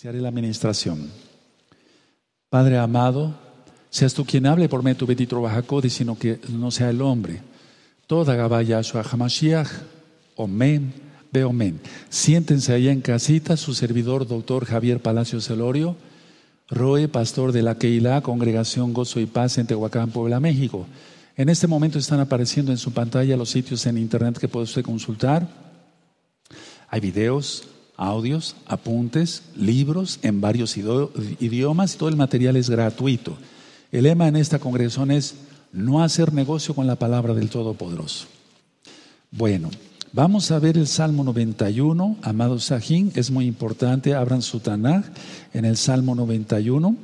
Iniciaré la administración. Padre amado, seas tú quien hable por medio tu bendito Bajacodi, sino que no sea el hombre. Toda Gabaya Hamashiach, Omen, Beomen. Siéntense ahí en casita, su servidor, doctor Javier Palacio Celorio, Roe, pastor de la Keilah, Congregación Gozo y Paz en Tehuacán, Puebla, México. En este momento están apareciendo en su pantalla los sitios en internet que puede usted consultar. Hay videos, audios, apuntes, libros en varios idiomas y todo el material es gratuito. El lema en esta congregación es no hacer negocio con la palabra del Todopoderoso. Bueno, vamos a ver el Salmo 91, amado Sajín, es muy importante, abran su Tanaj en el Salmo 91.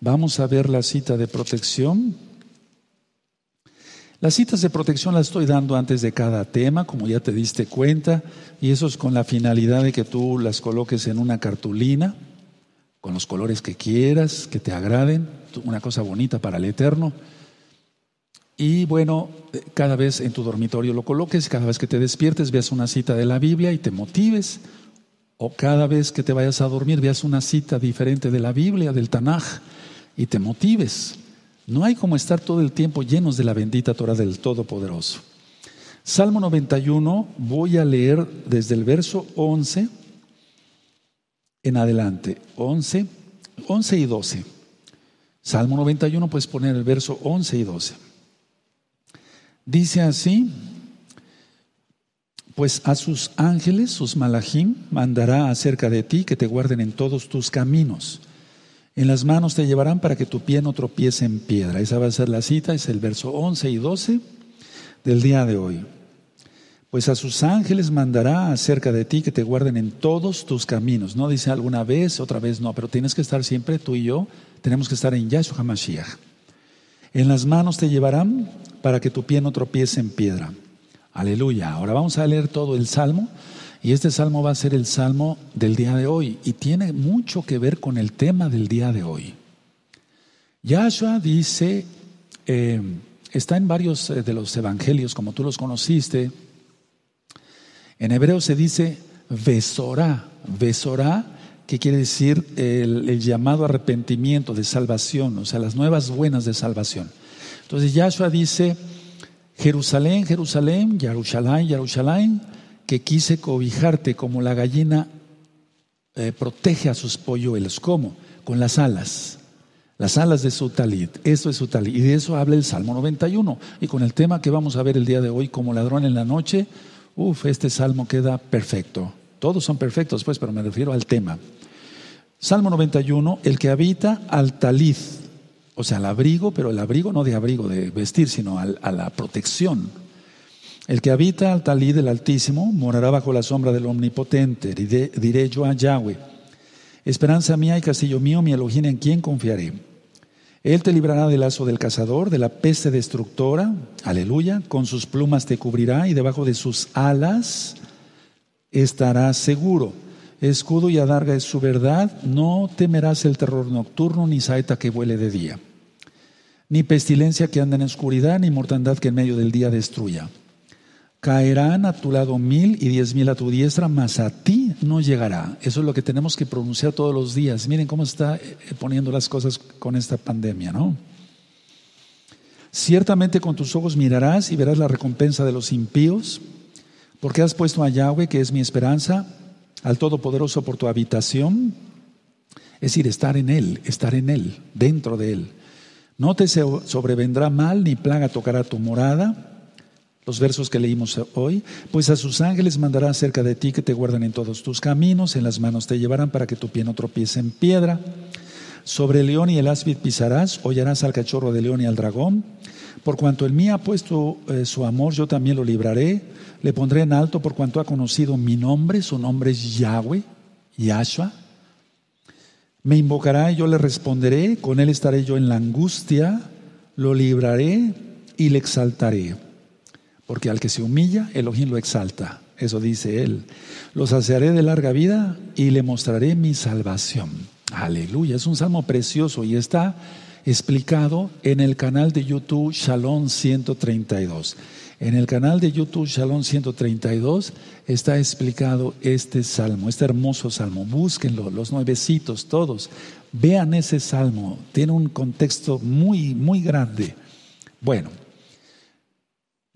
Vamos a ver la cita de protección. Las citas de protección las estoy dando antes de cada tema, como ya te diste cuenta, y eso es con la finalidad de que tú las coloques en una cartulina, con los colores que quieras, que te agraden, una cosa bonita para el Eterno. Y bueno, cada vez en tu dormitorio lo coloques, cada vez que te despiertes veas una cita de la Biblia y te motives, o cada vez que te vayas a dormir veas una cita diferente de la Biblia, del Tanaj, y te motives. No hay como estar todo el tiempo llenos de la bendita Torah del Todopoderoso. Salmo 91, voy a leer desde el verso 11 en adelante. 11, 11 y 12. Salmo 91, puedes poner el verso 11 y 12. Dice así, pues a sus ángeles, sus malachim, mandará acerca de ti que te guarden en todos tus caminos. En las manos te llevarán para que tu pie no tropiece en piedra. Esa va a ser la cita, es el verso 11 y 12 del día de hoy. Pues a sus ángeles mandará acerca de ti que te guarden en todos tus caminos. No dice alguna vez, otra vez no, pero tienes que estar siempre, tú y yo, tenemos que estar en Yahshua HaMashiach. En las manos te llevarán para que tu pie no tropiece en piedra. Aleluya. Ahora vamos a leer todo el salmo. Y este salmo va a ser el salmo del día de hoy y tiene mucho que ver con el tema del día de hoy. Yahshua dice, eh, está en varios eh, de los evangelios como tú los conociste. En hebreo se dice Besorá, Besorá, que quiere decir el, llamado arrepentimiento de salvación, o sea, las nuevas buenas de salvación. Entonces Yahshua dice, Jerusalén, Jerusalén, Jerusalén, Jerusalén, que quise cobijarte como la gallina eh, protege a sus polluelos. ¿Cómo? Con las alas. Las alas de su talit. Eso es su talit. Y de eso habla el Salmo 91. Y con el tema que vamos a ver el día de hoy, como ladrón en la noche, uff, este salmo queda perfecto. Todos son perfectos, pues, pero me refiero al tema. Salmo 91, el que habita al talit, o sea, al abrigo, pero el abrigo no de abrigo de vestir, sino a la protección, el que habita al talí del Altísimo morará bajo la sombra del Omnipotente. Diré, yo a Yahweh, esperanza mía y castillo mío, mi Elohim en quien confiaré. Él te librará del lazo del cazador, de la peste destructora, aleluya, con sus plumas te cubrirá y debajo de sus alas estarás seguro. Escudo y adarga es su verdad, no temerás el terror nocturno ni saeta que vuele de día, ni pestilencia que anda en oscuridad, ni mortandad que en medio del día destruya. Caerán a tu lado mil y diez mil a tu diestra, mas a ti no llegará. Eso es lo que tenemos que pronunciar todos los días. Miren cómo está eh, poniendo las cosas con esta pandemia, ¿no? Ciertamente con tus ojos mirarás y verás la recompensa de los impíos, porque has puesto a Yahweh, que es mi esperanza, al Todopoderoso por tu habitación. Es decir, estar en Él, estar en Él, dentro de Él. No te sobrevendrá mal ni plaga tocará tu morada los versos que leímos hoy, pues a sus ángeles mandará cerca de ti que te guarden en todos tus caminos, en las manos te llevarán para que tu pie no tropiece en piedra. Sobre el león y el áspid pisarás, hollarás al cachorro de león y al dragón. Por cuanto el mí ha puesto eh, su amor, yo también lo libraré. Le pondré en alto por cuanto ha conocido mi nombre, su nombre es Yahweh, Yahshua. Me invocará y yo le responderé, con él estaré yo en la angustia, lo libraré y le exaltaré. Porque al que se humilla, Elohim lo exalta. Eso dice él. Lo saciaré de larga vida y le mostraré mi salvación. Aleluya. Es un salmo precioso y está explicado en el canal de YouTube Shalom 132. En el canal de YouTube Shalom 132 está explicado este salmo, este hermoso salmo. Búsquenlo, los nuevecitos, todos. Vean ese salmo. Tiene un contexto muy, muy grande. Bueno,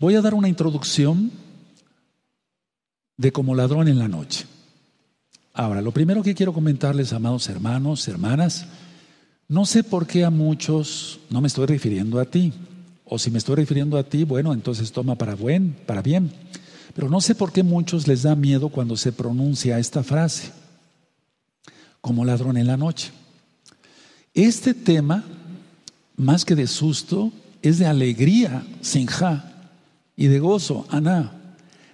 voy a dar una introducción de como ladrón en la noche. Ahora, lo primero que quiero comentarles, amados hermanos, hermanas, no sé por qué a muchos, no me estoy refiriendo a ti, o si me estoy refiriendo a ti, bueno, entonces toma para buen, para bien. Pero no sé por qué muchos les da miedo cuando se pronuncia esta frase, como ladrón en la noche. Este tema, más que de susto, es de alegría, sinja, y de gozo, aná.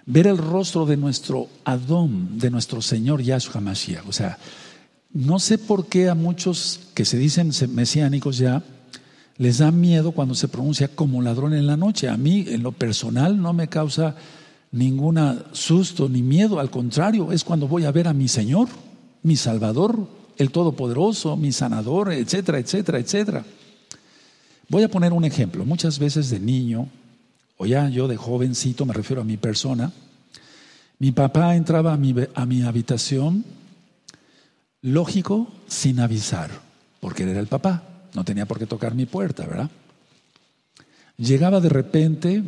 Ver el rostro de nuestro Adón, de nuestro Señor Yahshua Mashiach. O sea, no sé por qué a muchos que se dicen mesiánicos ya, les da miedo cuando se pronuncia como ladrón en la noche. A mí, en lo personal, no me causa ningún susto ni miedo. Al contrario, es cuando voy a ver a mi Señor, mi Salvador, el Todopoderoso, mi Sanador, etcétera, etcétera, etcétera. Voy a poner un ejemplo. Muchas veces de niño, o ya yo de jovencito, me refiero a mi persona, mi papá entraba a mi, a mi habitación, lógico, sin avisar, porque él era el papá. No tenía por qué tocar mi puerta, ¿verdad? Llegaba de repente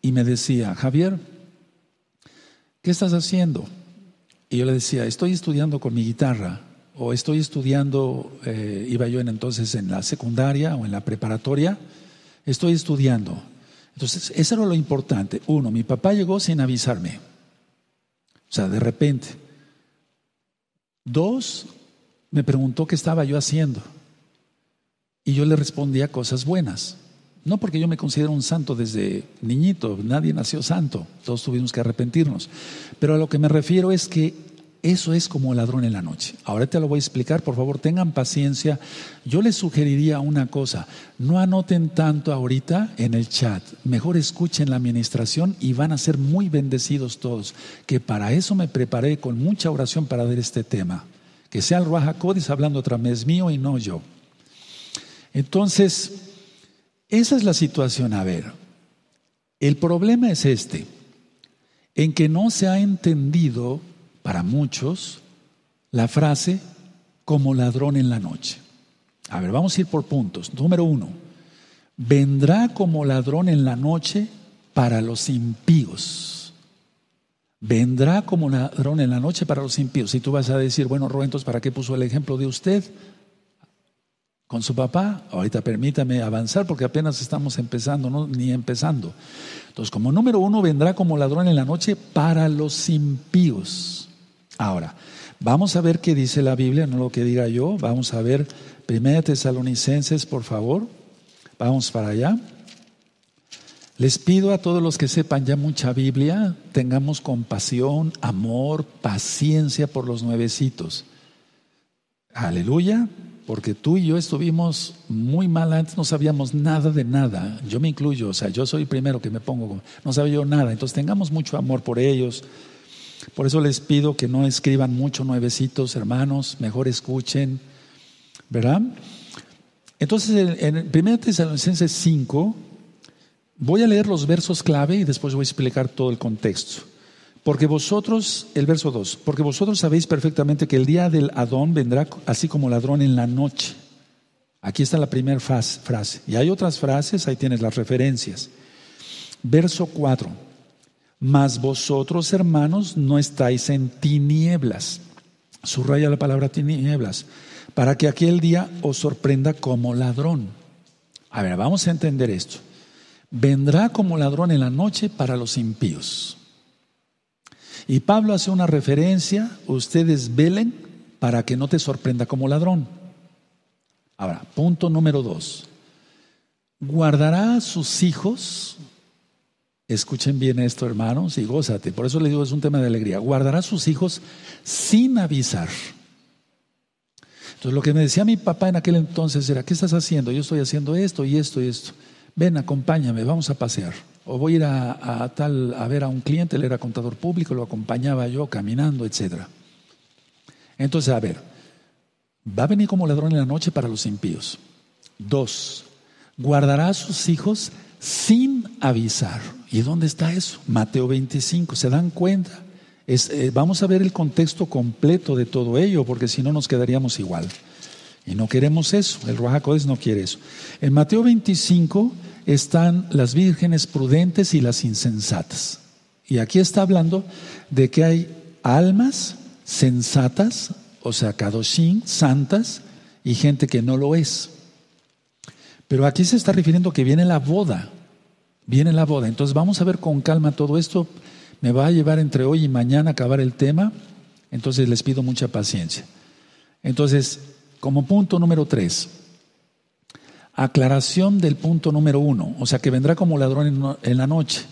y me decía, Javier, ¿qué estás haciendo? Y yo le decía, estoy estudiando con mi guitarra, o estoy estudiando, eh, iba yo en, entonces en la secundaria o en la preparatoria, estoy estudiando. Entonces, eso era lo importante. Uno, mi papá llegó sin avisarme, o sea, de repente. Dos, me preguntó qué estaba yo haciendo. Y yo le respondía cosas buenas. No porque yo me considero un santo desde niñito, nadie nació santo, todos tuvimos que arrepentirnos. Pero a lo que me refiero es que eso es como ladrón en la noche. Ahora te lo voy a explicar, por favor, tengan paciencia. Yo les sugeriría una cosa, no anoten tanto ahorita en el chat, mejor escuchen la administración y van a ser muy bendecidos todos, que para eso me preparé con mucha oración para ver este tema. Que sea el Ruaja hablando otra vez mío y no yo. Entonces, esa es la situación. A ver, el problema es este, en que no se ha entendido para muchos la frase como ladrón en la noche. A ver, vamos a ir por puntos. Número uno, vendrá como ladrón en la noche para los impíos. Vendrá como ladrón en la noche para los impíos. Si tú vas a decir, bueno, Ruentos, ¿para qué puso el ejemplo de usted? con su papá. Ahorita permítame avanzar porque apenas estamos empezando, no, ni empezando. Entonces, como número uno, vendrá como ladrón en la noche para los impíos. Ahora, vamos a ver qué dice la Biblia, no lo que diga yo. Vamos a ver Primera Tesalonicenses, por favor. Vamos para allá. Les pido a todos los que sepan ya mucha Biblia, tengamos compasión, amor, paciencia por los nuevecitos. Aleluya porque tú y yo estuvimos muy mal antes, no sabíamos nada de nada. Yo me incluyo, o sea, yo soy el primero que me pongo, no sabía yo nada. Entonces tengamos mucho amor por ellos. Por eso les pido que no escriban mucho nuevecitos, hermanos, mejor escuchen, ¿verdad? Entonces, en 1 Tesalonicenses 5, voy a leer los versos clave y después voy a explicar todo el contexto. Porque vosotros, el verso 2, porque vosotros sabéis perfectamente que el día del Adón vendrá así como ladrón en la noche. Aquí está la primera frase. Y hay otras frases, ahí tienes las referencias. Verso 4. Mas vosotros, hermanos, no estáis en tinieblas. Subraya la palabra tinieblas. Para que aquel día os sorprenda como ladrón. A ver, vamos a entender esto. Vendrá como ladrón en la noche para los impíos. Y Pablo hace una referencia, ustedes velen para que no te sorprenda como ladrón. Ahora, punto número dos. Guardará a sus hijos, escuchen bien esto hermanos y gózate, por eso le digo es un tema de alegría, guardará a sus hijos sin avisar. Entonces lo que me decía mi papá en aquel entonces era, ¿qué estás haciendo? Yo estoy haciendo esto y esto y esto. Ven, acompáñame, vamos a pasear o voy a ir a, tal a ver a un cliente, él era contador público, lo acompañaba yo caminando, etcétera. Entonces, a ver, va a venir como ladrón en la noche para los impíos. Dos, guardará a sus hijos sin avisar. ¿Y dónde está eso? Mateo 25, ¿se dan cuenta? Eh, vamos a ver el contexto completo de todo ello, porque si no nos quedaríamos igual. Y no queremos eso, el Ruajacodes no quiere eso. En Mateo 25 están las vírgenes prudentes y las insensatas. Y aquí está hablando de que hay almas sensatas, o sea, kadoshim, santas, y gente que no lo es. Pero aquí se está refiriendo que viene la boda, viene la boda. Entonces vamos a ver con calma todo esto. Me va a llevar entre hoy y mañana acabar el tema, entonces les pido mucha paciencia. Entonces, como punto número tres, aclaración del punto número uno, o sea que vendrá como ladrón en la noche.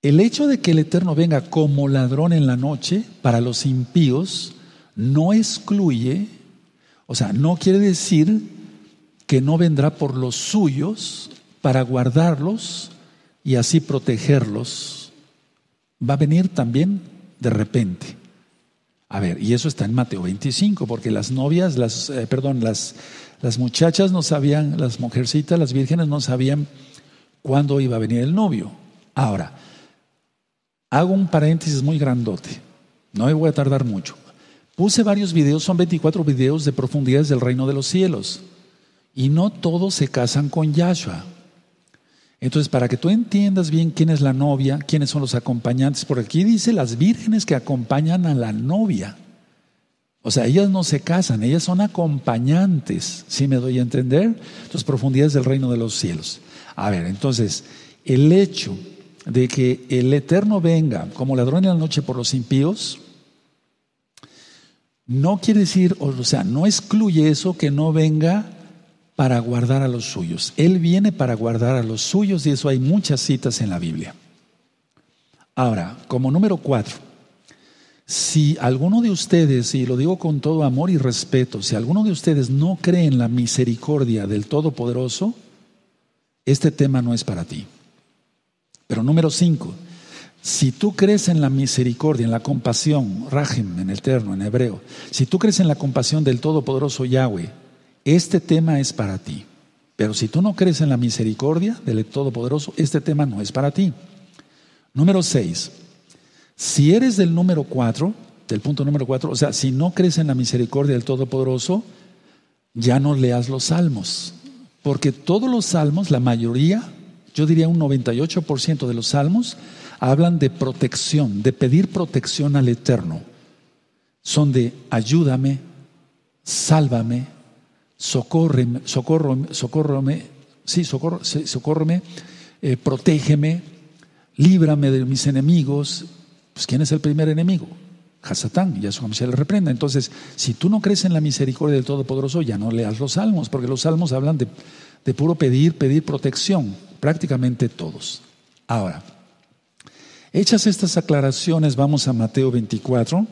El hecho de que el Eterno venga como ladrón en la noche para los impíos no excluye, o sea, no quiere decir que no vendrá por los suyos para guardarlos y así protegerlos. Va a venir también de repente. A ver, y eso está en Mateo 25, porque las novias, las, eh, perdón, las, las muchachas no sabían, las mujercitas, las vírgenes no sabían cuándo iba a venir el novio. Ahora, hago un paréntesis muy grandote, no me voy a tardar mucho. Puse varios videos, son 24 videos de profundidades del reino de los cielos, y no todos se casan con Yahshua. Entonces, para que tú entiendas bien quién es la novia, quiénes son los acompañantes, por aquí dice las vírgenes que acompañan a la novia. O sea, ellas no se casan, ellas son acompañantes, ¿sí me doy a entender? Entonces, profundidades del reino de los cielos. A ver, entonces, el hecho de que el Eterno venga como ladrón en la noche por los impíos, no quiere decir, o sea, no excluye eso que no venga para guardar a los suyos. Él viene para guardar a los suyos y eso hay muchas citas en la Biblia. Ahora, como número cuatro, si alguno de ustedes, y lo digo con todo amor y respeto, si alguno de ustedes no cree en la misericordia del Todopoderoso, este tema no es para ti. Pero número cinco, si tú crees en la misericordia, en la compasión, Rahim en el en hebreo, si tú crees en la compasión del Todopoderoso Yahweh, este tema es para ti. Pero si tú no crees en la misericordia del Todopoderoso, este tema no es para ti. Número seis, si eres del número cuatro, del punto número cuatro, o sea, si no crees en la misericordia del Todopoderoso, ya no leas los salmos. Porque todos los salmos, la mayoría, yo diría un 98% de los salmos, hablan de protección, de pedir protección al Eterno. Son de ayúdame, sálvame, socórreme, socórrome, sí, socórreme, eh, protégeme, líbrame de mis enemigos. Pues ¿quién es el primer enemigo? Hasatán, ya se le reprenda. Entonces, si tú no crees en la misericordia del Todopoderoso, ya no leas los salmos, porque los salmos hablan de, de puro pedir, pedir protección, prácticamente todos. Ahora, hechas estas aclaraciones, vamos a Mateo 24.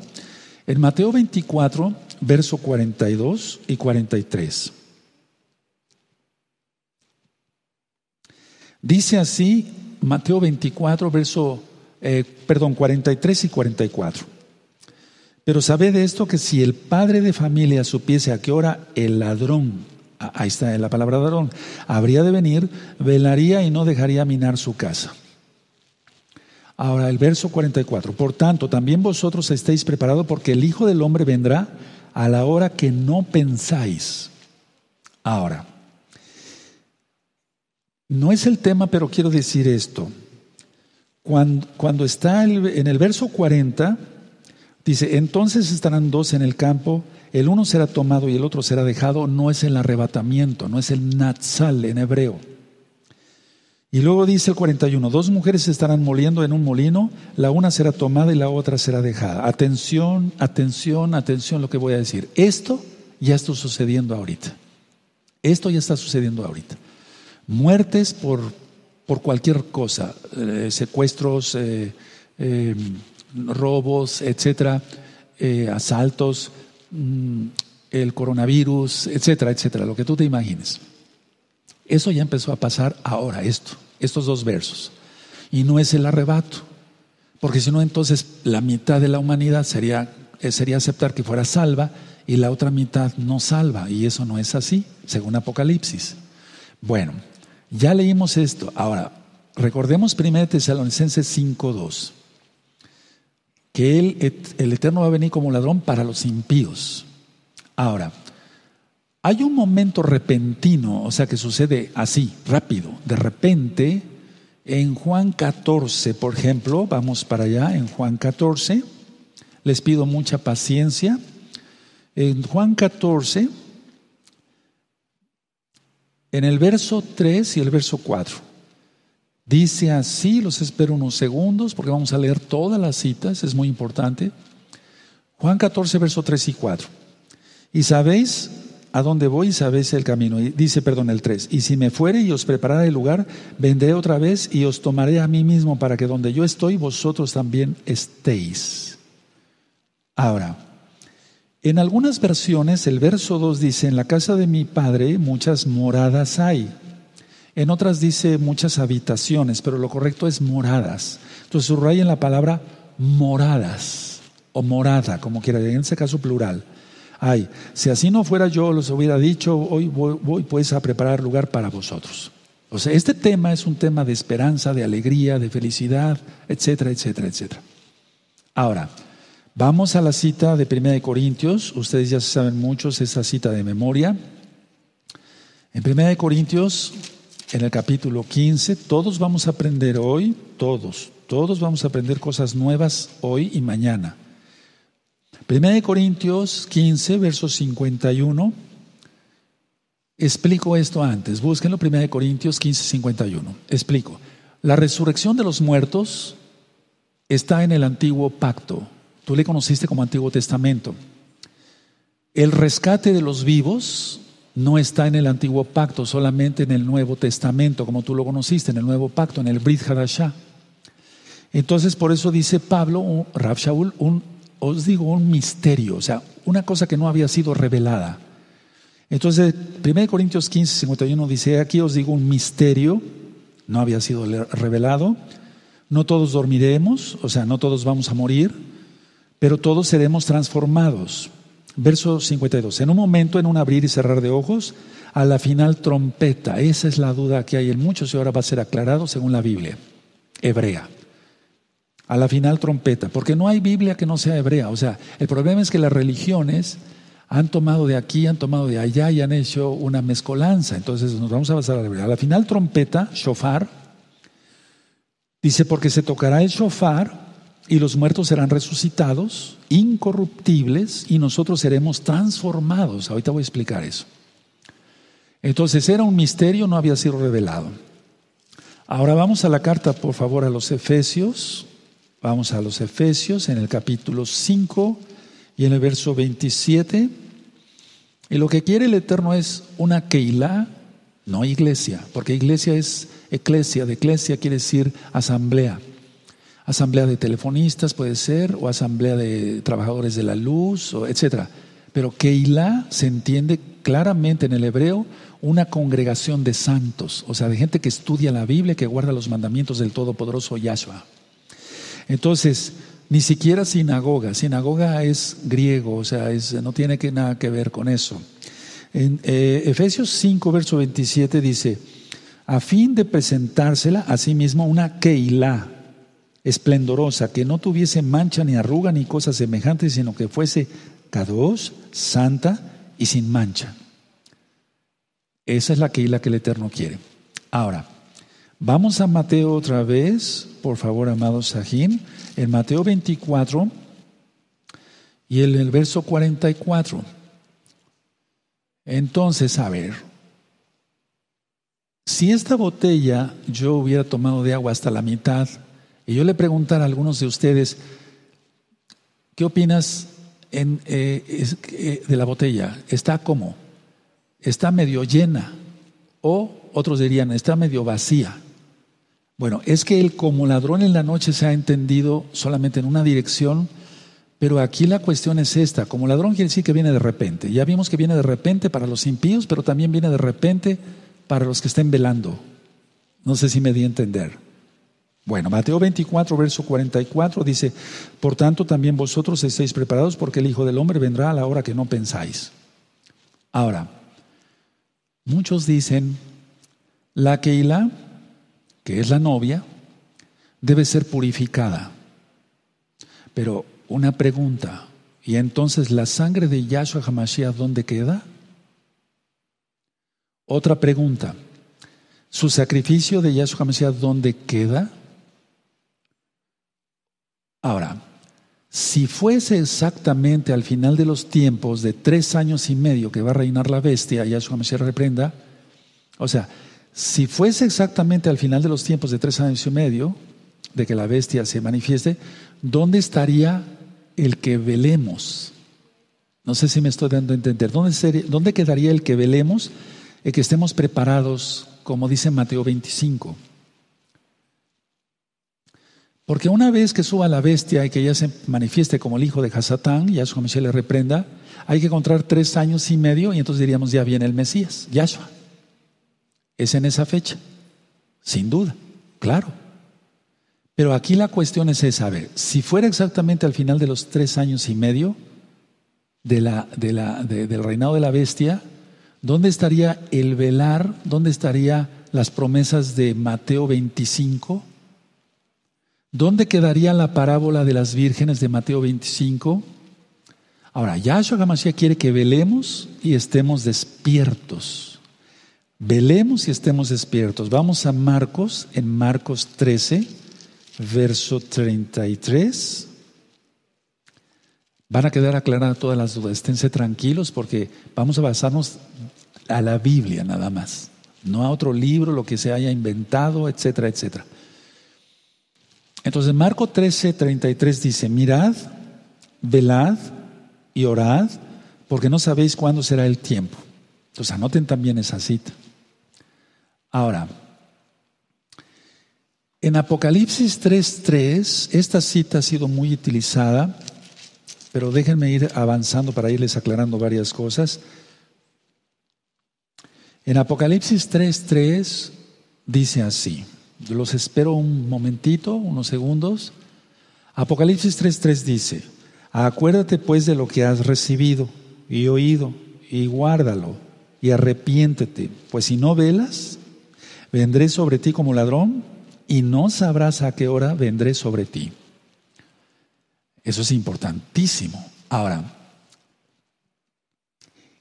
En Mateo 24 verso 42 y 43. Dice así Mateo 24, verso, eh, perdón, 43 y 44. Pero sabed esto que si el padre de familia supiese a qué hora el ladrón, ahí está la palabra ladrón, habría de venir, velaría y no dejaría minar su casa. Ahora el verso 44. Por tanto, también vosotros estéis preparados porque el Hijo del Hombre vendrá a la hora que no pensáis. Ahora, no es el tema, pero quiero decir esto. Cuando, está en el verso 40, dice, entonces estarán dos en el campo, el uno será tomado y el otro será dejado, no es el arrebatamiento, no es el natsal en hebreo. Y luego dice el 41, dos mujeres estarán moliendo en un molino, la una será tomada y la otra será dejada. Atención, atención, atención lo que voy a decir. Esto ya está sucediendo ahorita. Esto ya está sucediendo ahorita. Muertes por, por cualquier cosa, eh, secuestros, eh, eh, robos, etcétera, asaltos, mm, el coronavirus, etcétera, etcétera, lo que tú te imagines. Eso ya empezó a pasar ahora, esto, estos dos versos. Y no es el arrebato, porque si no, entonces la mitad de la humanidad sería, eh, sería aceptar que fuera salva y la otra mitad no salva, y eso no es así, según Apocalipsis. Bueno, ya leímos esto. Ahora, recordemos 1 Tesalonicenses 5.2, que el Eterno va a venir como ladrón para los impíos. Ahora, hay un momento repentino, o sea, que sucede así, rápido, de repente, en Juan 14, por ejemplo, vamos para allá, en Juan 14, les pido mucha paciencia. En Juan 14, en el verso 3 y el verso 4, dice así, los espero unos segundos porque vamos a leer todas las citas, es muy importante. Juan 14, verso 3 y 4. Y sabéis a dónde voy sabéis el camino. Y dice, perdón, el 3. Y si me fuere y os prepararé el lugar, vendré otra vez y os tomaré a mí mismo para que donde yo estoy, vosotros también estéis. Ahora, en algunas versiones el verso 2 dice, en la casa de mi padre muchas moradas hay. En otras dice muchas habitaciones, pero lo correcto es moradas. Entonces subrayen la palabra moradas o morada, como quiera, en ese caso plural. Hay. Si así no fuera yo, los hubiera dicho, hoy voy, voy pues a preparar lugar para vosotros. O sea, este tema es un tema de esperanza, de alegría, de felicidad, etcétera, etcétera, etcétera. Ahora, Vamos a la cita de Primera de Corintios. Ustedes ya saben muchos esa cita de memoria. En Primera de Corintios, en el capítulo 15, todos vamos a aprender hoy, todos, todos vamos a aprender cosas nuevas hoy y mañana. Primera de Corintios 15, verso 51. Explico esto antes. Búsquenlo, Primera de Corintios 15, 51. Explico. La resurrección de los muertos está en el antiguo pacto. Tú le conociste como Antiguo Testamento. El rescate de los vivos no está en el Antiguo Pacto, solamente en el Nuevo Testamento, como tú lo conociste, en el Nuevo Pacto, en el Brit Hadashah. Entonces, por eso dice Pablo, Rab Shaul, un, os digo, un misterio, o sea, una cosa que no había sido revelada. Entonces, 1 Corintios 15, 51 dice, aquí os digo un misterio, no había sido revelado, no todos dormiremos, o sea, no todos vamos a morir, pero todos seremos transformados. Verso 52. En un momento, en un abrir y cerrar de ojos, a la final trompeta. Esa es la duda que hay en muchos y ahora va a ser aclarado según la Biblia hebrea. A la final trompeta, porque no hay Biblia que no sea hebrea. O sea, el problema es que las religiones han tomado de aquí, han tomado de allá y han hecho una mezcolanza. Entonces nos vamos a basar a la hebrea. A la final trompeta, shofar, dice, porque se tocará el shofar y los muertos serán resucitados, incorruptibles, y nosotros seremos transformados. Ahorita voy a explicar eso. Entonces era un misterio, no había sido revelado. Ahora vamos a la carta, por favor, a los Efesios. Vamos a los Efesios en el capítulo 5 y en el verso 27. Y lo que quiere el Eterno es una Keilah, no iglesia, porque iglesia es eclesia, de eclesia quiere decir asamblea asamblea de telefonistas puede ser, o asamblea de trabajadores de la luz, o etcétera. Pero Keilah se entiende claramente en el hebreo una congregación de santos, o sea, de gente que estudia la Biblia, que guarda los mandamientos del Todopoderoso Yahshua. Entonces, ni siquiera sinagoga, sinagoga es griego, o sea, no tiene nada que ver con eso. En eh, Efesios 5, verso 27 dice, a fin de presentársela a sí mismo una Keilah, esplendorosa, que no tuviese mancha ni arruga ni cosas semejantes, sino que fuese cados, santa y sin mancha. Esa es la la que el Eterno quiere. Ahora, vamos a Mateo otra vez, por favor, amado Sajín, en Mateo 24 y en el verso 44. Entonces, a ver, si esta botella yo hubiera tomado de agua hasta la mitad, y yo le preguntara a algunos de ustedes, ¿qué opinas en, eh, eh, de la botella? ¿Está como? ¿Está medio llena? O otros dirían, está medio vacía. Bueno, es que el como ladrón en la noche se ha entendido solamente en una dirección, pero aquí la cuestión es esta. Como ladrón quiere decir que viene de repente. Ya vimos que viene de repente para los impíos, pero también viene de repente para los que estén velando. No sé si me di a entender. Bueno, Mateo 24, verso 44 dice, por tanto también vosotros estéis preparados porque el Hijo del Hombre vendrá a la hora que no pensáis. Ahora, muchos dicen, La Keila, que es la novia, debe ser purificada. Pero una pregunta, ¿y entonces la sangre de Yahshua Hamashiach dónde queda? Otra pregunta, ¿su sacrificio de Yahshua Hamashiach dónde queda? Ahora, si fuese exactamente al final de los tiempos de tres años y medio que va a reinar la bestia, Yahshua Hamashiach reprenda, o sea, si fuese exactamente al final de los tiempos de tres años y medio, de que la bestia se manifieste, ¿dónde estaría el que velemos? No sé si me estoy dando a entender. ¿Dónde, ¿Dónde quedaría el que velemos? El que estemos preparados, como dice Mateo 25. Porque una vez que suba la bestia y que ya se manifieste como el hijo de Hasatán, Yahshua Michel le reprenda, hay que encontrar tres años y medio y entonces diríamos ya viene el Mesías, Yahshua. Es en esa fecha, sin duda, claro. Pero aquí la cuestión es esa, a ver, si fuera exactamente al final de los tres años y medio del reinado de la bestia, ¿dónde estaría el velar? ¿Dónde estarían las promesas de Mateo 25? ¿Dónde quedaría la parábola de las vírgenes de Mateo 25? Ahora, Yahshua Hamashiach quiere que velemos y estemos despiertos. Velemos y estemos despiertos. Vamos a Marcos, en Marcos 13 verso 33. Van a quedar aclaradas todas las dudas. Esténse tranquilos porque vamos a basarnos a la Biblia nada más, no a otro libro, lo que se haya inventado, etcétera, etcétera. Entonces, Marco 13, 33 dice: Mirad, velad y orad, porque no sabéis cuándo será el tiempo. Entonces, anoten también esa cita. Ahora, en Apocalipsis 3.3, esta cita ha sido muy utilizada, pero déjenme ir avanzando para irles aclarando varias cosas. En Apocalipsis 3.3 dice así, los espero un momentito, unos segundos. Apocalipsis 3.3 dice, acuérdate pues de lo que has recibido y oído y guárdalo y arrepiéntete, pues si no velas, vendré sobre ti como ladrón y no sabrás a qué hora vendré sobre ti. Eso es importantísimo. Ahora,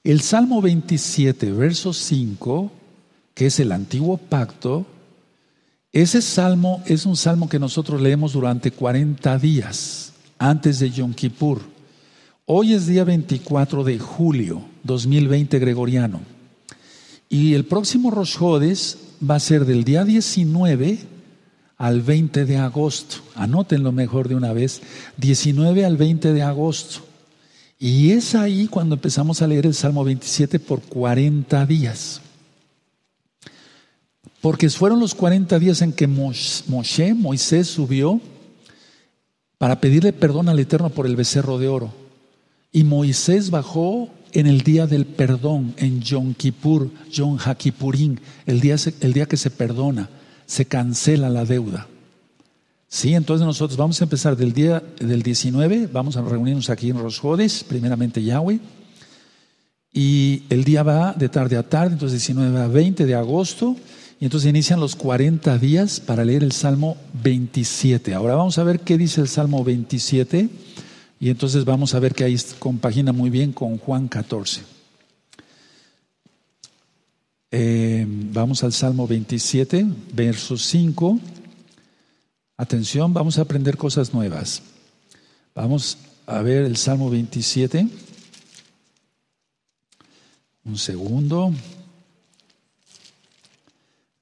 el Salmo 27, verso 5, que es el antiguo pacto, ese salmo es un salmo que nosotros leemos durante 40 días antes de Yom Kippur. Hoy es día 24 de julio 2020 gregoriano. Y el próximo Rosh Hodes va a ser del día 19 al 20 de agosto. Anótenlo mejor de una vez. 19 al 20 de agosto. Y es ahí cuando empezamos a leer el Salmo 27 por 40 días. Porque fueron los 40 días en que Moshe, Moisés, subió para pedirle perdón al Eterno por el becerro de oro. Y Moisés bajó en el día del perdón, en Yom Kippur, Yom el día, el día que se perdona se cancela la deuda. Sí, entonces nosotros vamos a empezar del día del 19, vamos a reunirnos aquí en Rosjodes, primeramente Yahweh, y el día va de tarde a tarde, entonces 19 a 20 de agosto, y entonces inician los 40 días para leer el Salmo 27. Ahora vamos a ver qué dice el Salmo 27, y entonces vamos a ver que ahí compagina muy bien con Juan 14. Eh, vamos al Salmo 27, verso 5. Atención, vamos a aprender cosas nuevas. Vamos a ver el Salmo 27. Un segundo.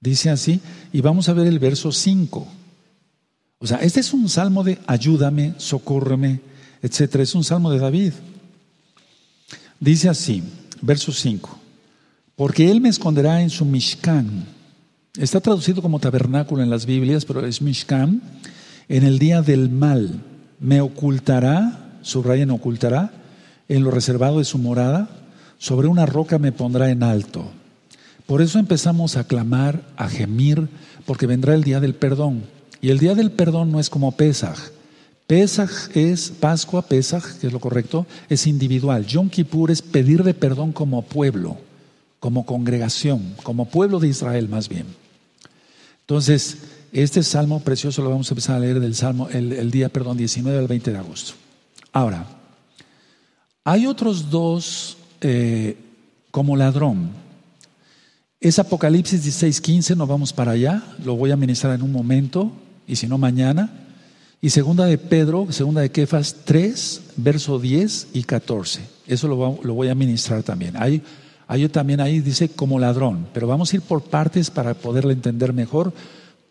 Dice así, y vamos a ver el verso 5. O sea, este es un salmo de ayúdame, socórreme, etcétera. Es un salmo de David. Dice así, verso 5 porque Él me esconderá en su Mishkan. Está traducido como tabernáculo en las Biblias, pero es Mishkan. En el día del mal me ocultará, subraya en ocultará, en lo reservado de su morada, sobre una roca me pondrá en alto. Por eso empezamos a clamar, a gemir, porque vendrá el día del perdón. Y el día del perdón no es como Pesaj. Pesaj es Pascua, Pesaj, que es lo correcto, es individual. Yom Kippur es pedirle perdón como pueblo como congregación, como pueblo de Israel más bien. Entonces, este salmo precioso lo vamos a empezar a leer del salmo el, día, perdón, 19 al 20 de agosto. Ahora, hay otros dos eh, como ladrón. Es Apocalipsis 16, 15, nos vamos para allá, lo voy a ministrar en un momento, y si no mañana. Y segunda de Pedro, segunda de Kefas 3, verso 10 y 14. Eso lo, voy a ministrar también. Hay, hay también ahí dice como ladrón, pero vamos a ir por partes para poderlo entender mejor,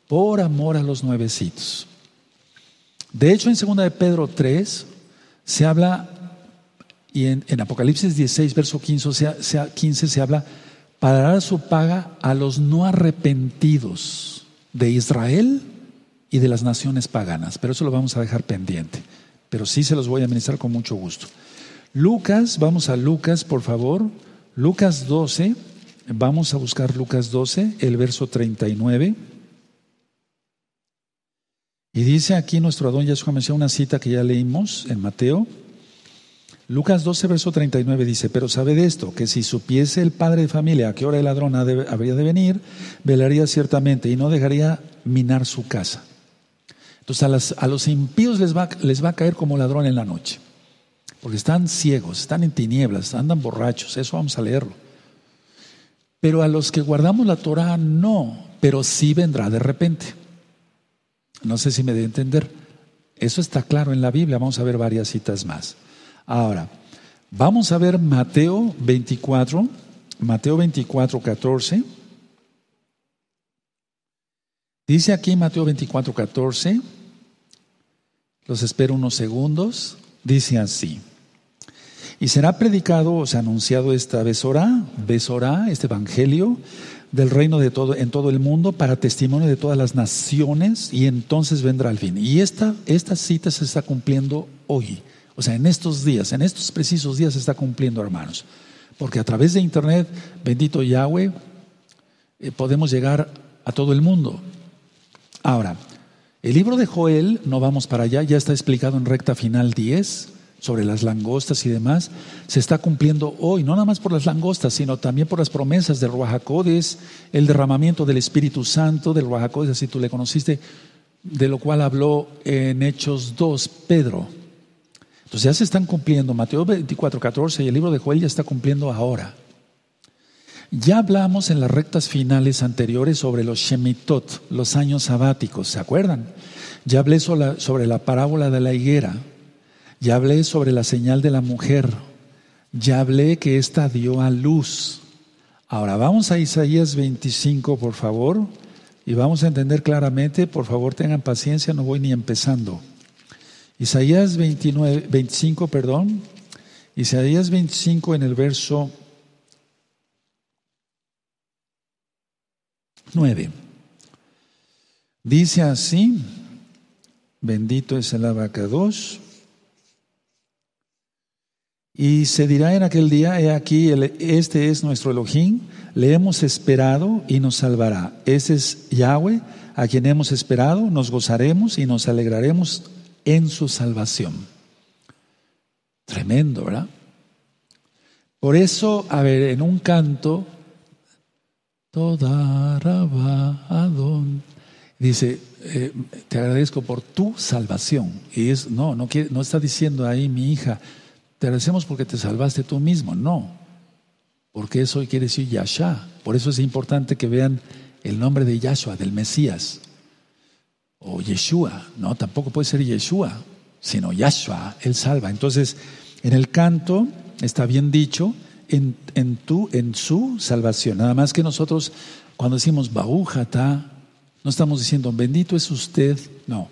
por amor a los nuevecitos. De hecho, en segunda de Pedro 3 se habla, y en, Apocalipsis 16, verso 15 15 se habla para dar su paga a los no arrepentidos de Israel y de las naciones paganas. Pero eso lo vamos a dejar pendiente. Pero sí se los voy a administrar con mucho gusto. Lucas, vamos a Lucas, por favor. Lucas 12, vamos a buscar Lucas 12, el verso 39. Y dice aquí nuestro Adón Yeshua menciona una cita que ya leímos en Mateo. Lucas 12, verso 39 dice, pero sabe de esto, que si supiese el padre de familia a qué hora el ladrón habría de venir, velaría ciertamente y no dejaría minar su casa. Entonces a, los impíos les va, a caer como ladrón en la noche, porque están ciegos, están en tinieblas, andan borrachos, eso vamos a leerlo. Pero a los que guardamos la Torah no, pero sí vendrá de repente. No sé si me debe entender. Eso está claro en la Biblia, vamos a ver varias citas más. Ahora, vamos a ver Mateo 24, Mateo 24, 14. Dice aquí Mateo 24, 14, los espero unos segundos, dice así. Y será predicado, o sea, anunciado esta besora, besora, este evangelio del reino de todo, en todo el mundo para testimonio de todas las naciones y entonces vendrá el fin. Y esta, esta cita se está cumpliendo hoy. O sea, en estos días, en estos precisos días se está cumpliendo, hermanos. Porque a través de Internet, bendito Yahweh, eh, podemos llegar a todo el mundo. Ahora, el libro de Joel, no vamos para allá, ya está explicado en recta final 10 sobre las langostas y demás, se está cumpliendo hoy, no nada más por las langostas, sino también por las promesas del Ruajacodes, el derramamiento del Espíritu Santo del Ruajacodes, así tú le conociste, de lo cual habló en Hechos 2 Pedro. Entonces ya se están cumpliendo. Mateo 24, 14 y el libro de Joel ya está cumpliendo ahora. Ya hablamos en las rectas finales anteriores sobre los Shemitot, los años sabáticos, ¿se acuerdan? Ya hablé sobre la parábola de la higuera, ya hablé sobre la señal de la mujer, ya hablé que ésta dio a luz. Ahora vamos a Isaías 25, por favor, y vamos a entender claramente, por favor tengan paciencia, no voy ni empezando. Isaías 29, 25, perdón. Isaías 25 en el verso 9. Dice así, bendito es el abacados. Y se dirá en aquel día, he aquí, este es nuestro Elohim, le hemos esperado y nos salvará. Ese es Yahweh, a quien hemos esperado, nos gozaremos y nos alegraremos en su salvación. Tremendo, ¿verdad? Por eso, a ver, en un canto, toda Adón, dice, eh, te agradezco por tu salvación. Y es, no, no, no está diciendo ahí mi hija, te agradecemos porque te salvaste tú mismo, no. Porque eso quiere decir Yahshua. Por eso es importante que vean el nombre de Yahshua, del Mesías o Yeshua, no, tampoco puede ser Yeshua, sino Yahshua, Él salva. Entonces, en el canto está bien dicho, en, en, tu, en su salvación. Nada más que nosotros, cuando decimos Baújata, no estamos diciendo bendito es usted, no.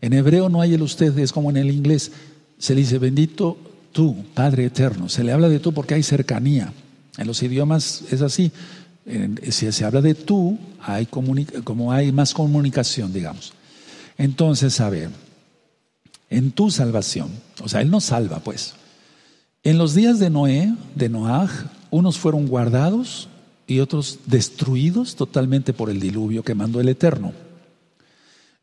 En hebreo no hay el usted, es como en el inglés, se le dice bendito tú, Padre eterno. Se le habla de tú porque hay cercanía. En los idiomas es así. Si se habla de tú, hay como hay más comunicación, digamos. Entonces, a ver, en tu salvación, o sea, Él nos salva, pues. En los días de Noé, de Noaj, unos fueron guardados y otros destruidos totalmente por el diluvio que mandó el Eterno.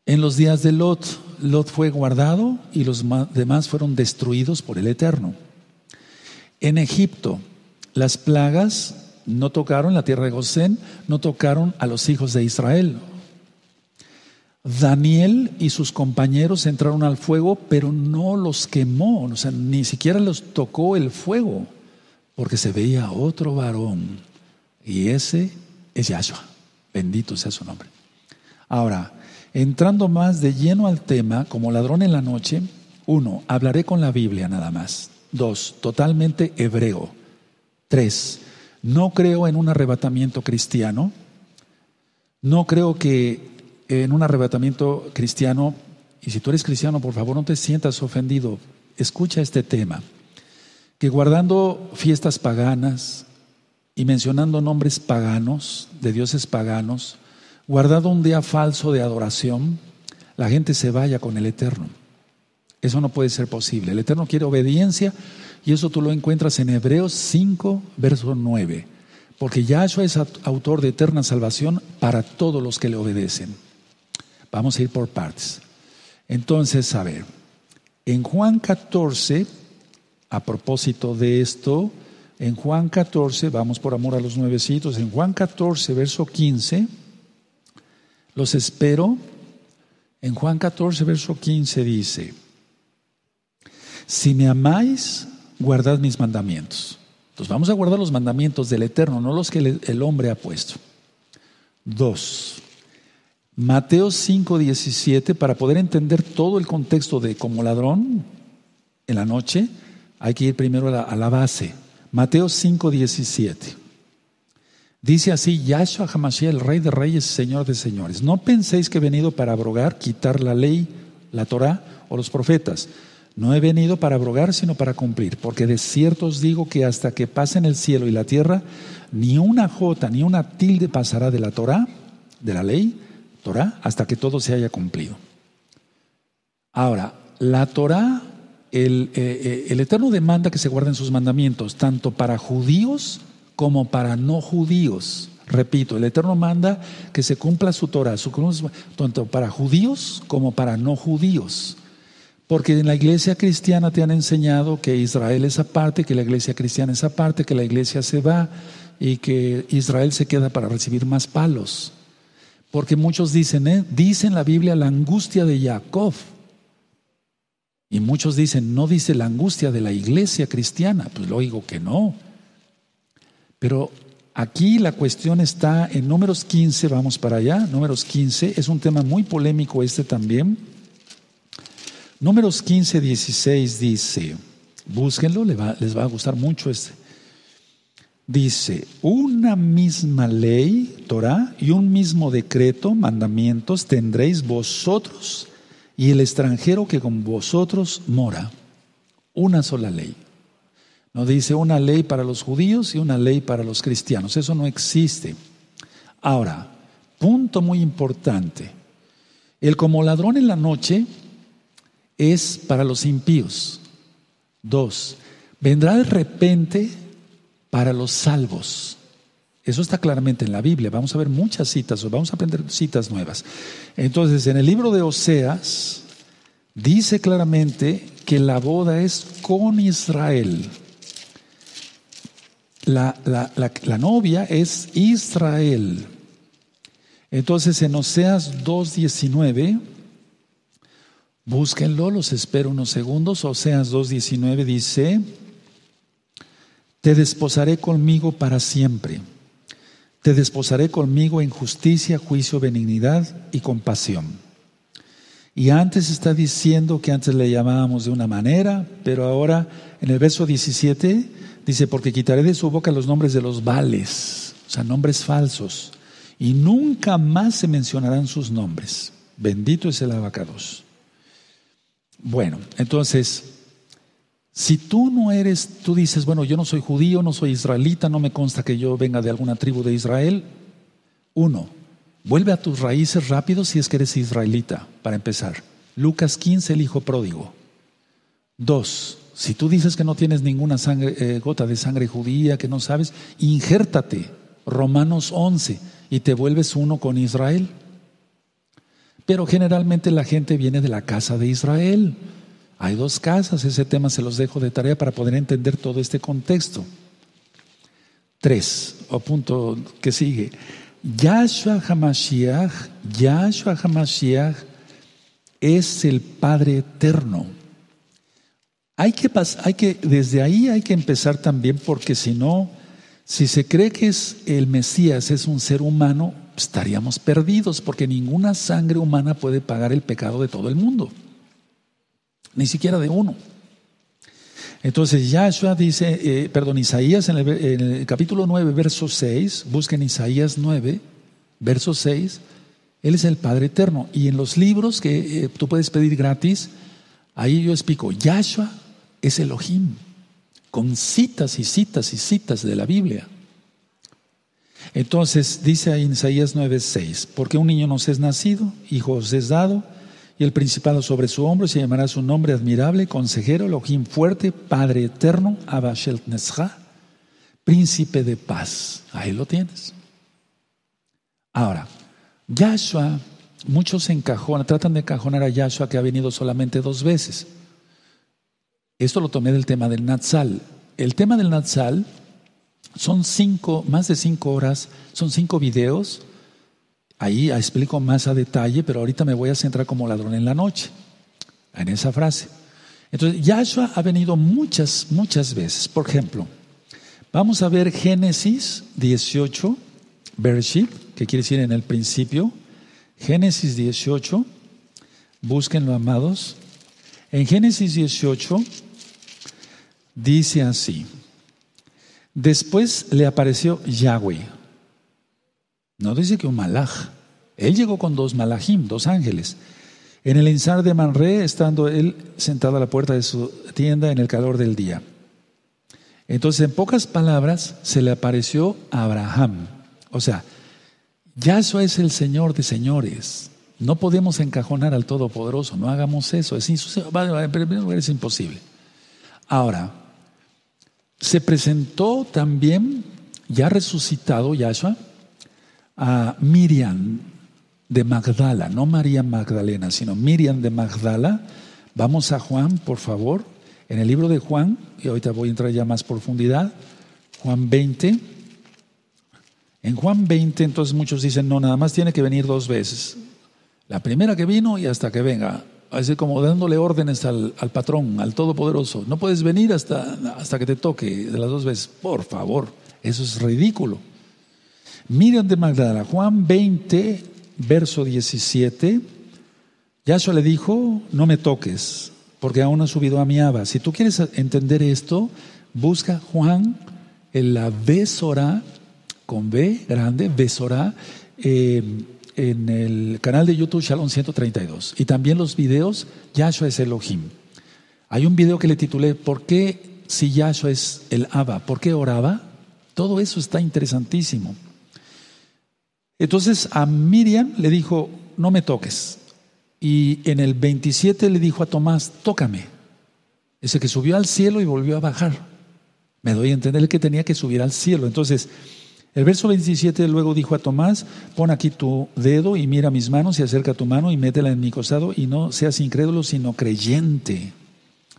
En los días de Lot, Lot fue guardado y los demás fueron destruidos por el Eterno. En Egipto, las plagas no tocaron la tierra de Gosén, no tocaron a los hijos de Israel. Daniel y sus compañeros entraron al fuego, pero no los quemó, o sea, ni siquiera los tocó el fuego, porque se veía otro varón, y ese es Yahshua. Bendito sea su nombre. Ahora, entrando más de lleno al tema, como ladrón en la noche, uno, hablaré con la Biblia nada más. Dos, totalmente hebreo. Tres, no creo en un arrebatamiento cristiano. No creo que en un arrebatamiento cristiano, y si tú eres cristiano, por favor no te sientas ofendido, escucha este tema, que guardando fiestas paganas y mencionando nombres paganos, de dioses paganos, guardado un día falso de adoración, la gente se vaya con el Eterno. Eso no puede ser posible. El Eterno quiere obediencia y eso tú lo encuentras en Hebreos 5, verso 9. Porque Yahshua es autor de eterna salvación para todos los que le obedecen. Vamos a ir por partes. Entonces, a ver, en Juan 14, a propósito de esto, en Juan 14, vamos por amor a los nuevecitos, en Juan 14, verso 15, los espero. En Juan 14, verso 15 dice, si me amáis, guardad mis mandamientos. Entonces vamos a guardar los mandamientos del Eterno, no los que el hombre ha puesto. Dos, Mateo 5:17, para poder entender todo el contexto de como ladrón en la noche, hay que ir primero a la, base. Mateo 5:17. Dice así, Yahshua Hamashiach, el Rey de Reyes Señor de Señores. No penséis que he venido para abrogar, quitar la ley, la Torah o los profetas. No he venido para abrogar, sino para cumplir, porque de cierto os digo que hasta que pasen el cielo y la tierra, ni una jota ni una tilde pasará de la Torah, de la ley, Torah, hasta que todo se haya cumplido. Ahora, la Torah, el, eh, eh, el Eterno demanda que se guarden sus mandamientos, tanto para judíos como para no judíos. Repito, el Eterno manda que se cumpla su Torah, su, tanto para judíos como para no judíos. Porque en la iglesia cristiana te han enseñado que Israel es aparte, que la iglesia cristiana es aparte, que la iglesia se va y que Israel se queda para recibir más palos. Porque muchos dicen, ¿eh? dice en la Biblia la angustia de Jacob. Y muchos dicen, no dice la angustia de la iglesia cristiana. Pues lo digo que no. Pero aquí la cuestión está en números 15, vamos para allá. Números 15 es un tema muy polémico este también. Números 15, 16 dice, búsquenlo, les va, a gustar mucho este. Dice, una misma ley, Torah, y un mismo decreto, mandamientos, tendréis vosotros y el extranjero que con vosotros mora. Una sola ley. No dice una ley para los judíos y una ley para los cristianos. Eso no existe. Ahora, punto muy importante. El como ladrón en la noche es para los impíos. Dos, vendrá de repente para los salvos. Eso está claramente en la Biblia. Vamos a ver muchas citas, vamos a aprender citas nuevas. Entonces, en el libro de Oseas, dice claramente que la boda es con Israel. La, la novia es Israel. Entonces, en Oseas 2.19 Búsquenlo, los espero unos segundos. Oseas 2.19 dice, te desposaré conmigo para siempre. Te desposaré conmigo en justicia, juicio, benignidad y compasión. Y antes está diciendo que antes le llamábamos de una manera, pero ahora en el verso 17 dice, porque quitaré de su boca los nombres de los vales, o sea, nombres falsos, y nunca más se mencionarán sus nombres. Bendito es el abacados. Bueno, entonces, si tú no eres, tú dices, bueno, yo no soy judío, no soy israelita, no me consta que yo venga de alguna tribu de Israel, uno, vuelve a tus raíces rápido si es que eres israelita, para empezar. Lucas 15, el hijo pródigo. Dos, si tú dices que no tienes ninguna sangre, eh, gota de sangre judía, que no sabes, injértate. Romanos 11 y te vuelves uno con Israel. Pero generalmente la gente viene de la casa de Israel. Hay dos casas, ese tema se los dejo de tarea para poder entender todo este contexto. Tres, o punto que sigue. Yahshua Hamashiach, Yahshua Hamashiach es el Padre eterno. Hay que, hay que, desde ahí hay que empezar también porque si no, si se cree que es el Mesías es un ser humano, estaríamos perdidos porque ninguna sangre humana puede pagar el pecado de todo el mundo, ni siquiera de uno. Entonces Yahshua dice, eh, perdón, Isaías en el, capítulo 9, verso 6, busquen Isaías 9, verso 6, Él es el Padre Eterno. Y en los libros que eh, tú puedes pedir gratis, ahí yo explico, Yahshua es Elohim, con citas y citas y citas de la Biblia. Entonces dice ahí Isaías 9, 6, porque un niño nos es nacido, hijo es dado, y el principado sobre su hombro se llamará su nombre admirable, consejero, Elohim fuerte, Padre eterno, Nesha, príncipe de paz. Ahí lo tienes. Ahora, Yahshua, muchos encajonan, tratan de encajonar a Yahshua que ha venido solamente dos veces. Esto lo tomé del tema del Natsal. El tema del Natsal son cinco, más de cinco horas, son cinco videos Ahí explico más a detalle, pero ahorita me voy a centrar como ladrón en la noche, en esa frase. Entonces, Yahshua ha venido muchas, muchas veces. Por ejemplo, vamos a ver Génesis 18, Bereshit, que quiere decir en el principio. Génesis 18, búsquenlo, amados. En Génesis 18 dice así: Después le apareció Yahweh. No dice que un malaj. Él llegó con dos malajim, dos ángeles. En el ensar de Manre, estando él sentado a la puerta de su tienda en el calor del día. Entonces, en pocas palabras, se le apareció a Abraham. O sea, Yahshua es el Señor de señores. No podemos encajonar al Todopoderoso, no hagamos eso. Es, es imposible. Ahora, se presentó también, ya resucitado Yahshua, a Miriam de Magdala, no María Magdalena, sino Miriam de Magdala. Vamos a Juan, por favor, en el libro de Juan, y ahorita voy a entrar ya más profundidad, Juan 20. En Juan 20, entonces muchos dicen, no, nada más tiene que venir dos veces. La primera que vino y hasta que venga. Así como dándole órdenes al, al, patrón, al Todopoderoso. No puedes venir hasta, hasta que te toque de las dos veces. Por favor, eso es ridículo. Miriam de Magdala, Juan 20, verso 17, Yahshua le dijo, no me toques, porque aún no he subido a mi aba. Si tú quieres entender esto, busca Juan en la Besora, con B grande, Besora, eh, en el canal de YouTube Shalom 132. Y también los videos, Yahshua es Elohim. Hay un video que le titulé, ¿por qué si Yahshua es el Abba? ¿Por qué oraba? Todo eso está interesantísimo. Entonces a Miriam le dijo, no me toques. Y en el 27 le dijo a Tomás, tócame. Ese que subió al cielo y volvió a bajar. Me doy a entender que tenía que subir al cielo. Entonces, el verso 27 luego dijo a Tomás, pon aquí tu dedo y mira mis manos y acerca tu mano y métela en mi costado y no seas incrédulo sino creyente.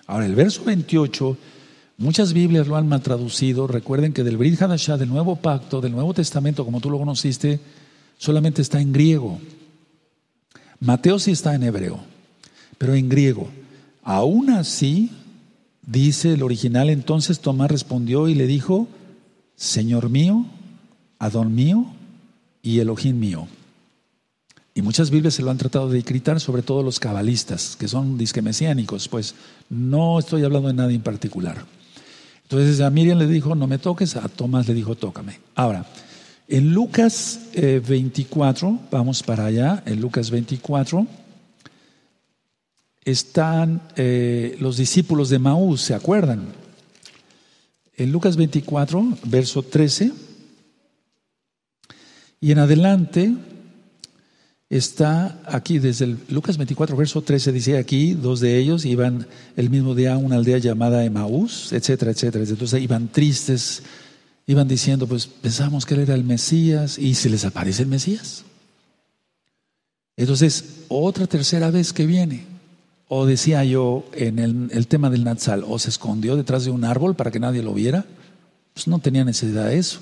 Ahora, el verso 28, muchas Biblias lo han mal traducido. Recuerden que del Brit Hadashah, del Nuevo Pacto, del Nuevo Testamento, como tú lo conociste, solamente está en griego. Mateo sí está en hebreo, pero en griego. Aún así, dice el original, entonces Tomás respondió y le dijo, Señor mío, Adón mío y Elohim mío. Y muchas Biblias se lo han tratado de gritar, sobre todo los cabalistas, que son disque mesiánicos, pues no estoy hablando de nada en particular. Entonces a Miriam le dijo, no me toques, a Tomás le dijo, tócame. Ahora, en Lucas 24, eh, vamos para allá, en Lucas 24, están eh, los discípulos de Maús, ¿se acuerdan? En Lucas 24, verso 13, y en adelante está aquí, desde el Lucas 24, verso 13, dice aquí, dos de ellos iban el mismo día a una aldea llamada Emaús, etcétera, etcétera. Entonces iban tristes, iban diciendo, pues pensamos que él era el Mesías y se les aparece el Mesías. Entonces, otra tercera vez que viene, o decía yo en el, tema del Natsal, o se escondió detrás de un árbol para que nadie lo viera, pues no tenía necesidad de eso.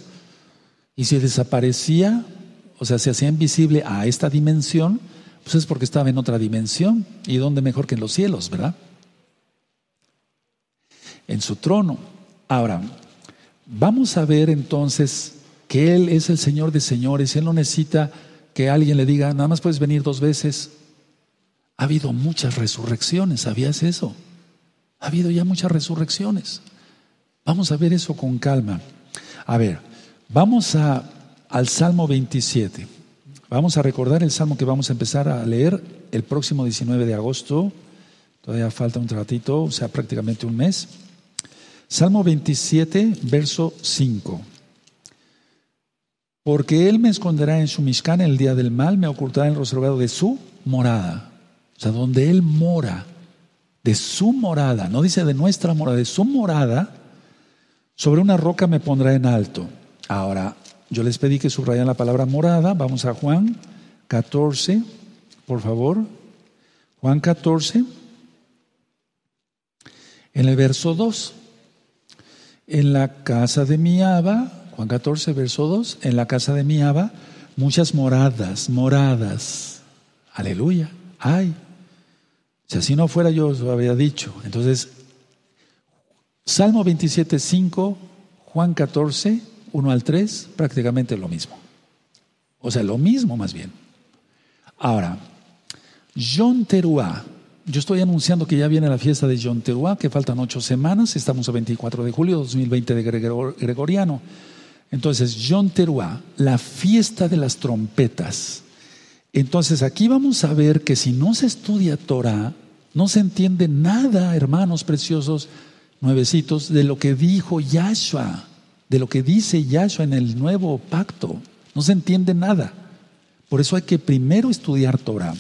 Y si desaparecía, o sea, se hacía invisible a esta dimensión, pues es porque estaba en otra dimensión. ¿Y dónde mejor que en los cielos, verdad? En su trono. Ahora, vamos a ver entonces que Él es el Señor de señores. Él no necesita que alguien le diga, nada más puedes venir dos veces. Ha habido muchas resurrecciones, ¿sabías eso? Ha habido ya muchas resurrecciones. Vamos a ver eso con calma. A ver, vamos a, al Salmo 27. Vamos a recordar el Salmo que vamos a empezar a leer el próximo 19 de agosto. Todavía falta un ratito, o sea, prácticamente un mes. Salmo 27, verso 5. Porque Él me esconderá en su Mishkan el día del mal, me ocultará en el reservado de su morada. O sea, donde Él mora, de su morada, no dice de nuestra morada, de su morada, sobre una roca me pondrá en alto. Ahora, yo les pedí que subrayan la palabra morada. Vamos a Juan 14, por favor. Juan 14, en el verso 2. En la casa de mi Abba, Juan 14, verso 2, en la casa de mi Abba, muchas moradas, moradas. Aleluya. Ay. Si así no fuera, yo os lo había dicho. Entonces, Salmo 27, 5, Juan 14, 1 al 3, prácticamente lo mismo. O sea, lo mismo más bien. Ahora, John Teruá. Yo estoy anunciando que ya viene la fiesta de John Teruá, que faltan ocho semanas. Estamos a 24 de julio de 2020 de Gregoriano. Entonces, John Teruá, la fiesta de las trompetas. Entonces aquí vamos a ver que si no se estudia Torah, no se entiende nada, hermanos preciosos, nuevecitos, de lo que dijo Yahshua, de lo que dice Yahshua en el nuevo pacto. No se entiende nada. Por eso hay que primero estudiar Torah.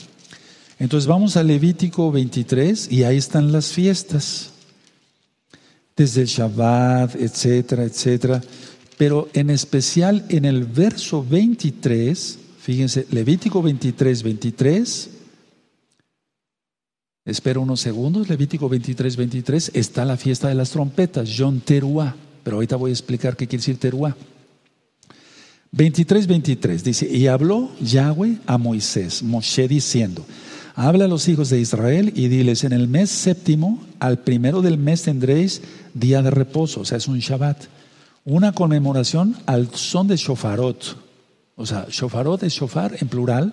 Entonces vamos a Levítico 23 y ahí están las fiestas, desde el Shabbat, etcétera, etcétera. Pero en especial en el verso 23 Fíjense, Levítico 23, 23. Espero unos segundos. Levítico 23, 23. Está la fiesta de las trompetas, John Teruá. Pero ahorita voy a explicar qué quiere decir Teruá. 23, 23. Dice: Y habló Yahweh a Moisés, Moshe diciendo: Habla a los hijos de Israel y diles: En el mes séptimo, al primero del mes tendréis día de reposo, o sea, es un Shabbat. Una conmemoración al son de shofarot o sea, shofarot es shofar en plural.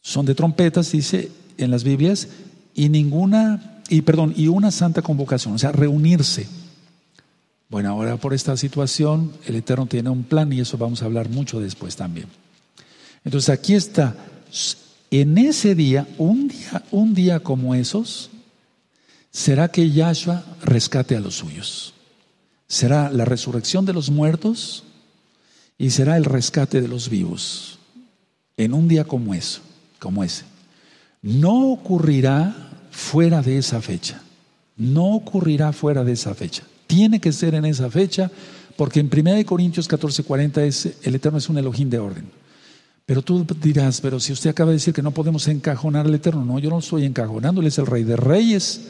Son de trompetas, dice en las Biblias, y ninguna, y perdón, y una santa convocación, o sea, reunirse. Bueno, ahora por esta situación, el Eterno tiene un plan y eso vamos a hablar mucho después también. Entonces aquí está, en ese día, un día, un día como esos, será que Yahshua rescate a los suyos. Será la resurrección de los muertos y será el rescate de los vivos en un día como eso, como ese. No ocurrirá fuera de esa fecha. No ocurrirá fuera de esa fecha. Tiene que ser en esa fecha porque en 1 Corintios 14:40 es el Eterno es un Elohim de orden. Pero tú dirás, pero si usted acaba de decir que no podemos encajonar al Eterno, no, yo no estoy encajonando, Él es el Rey de Reyes,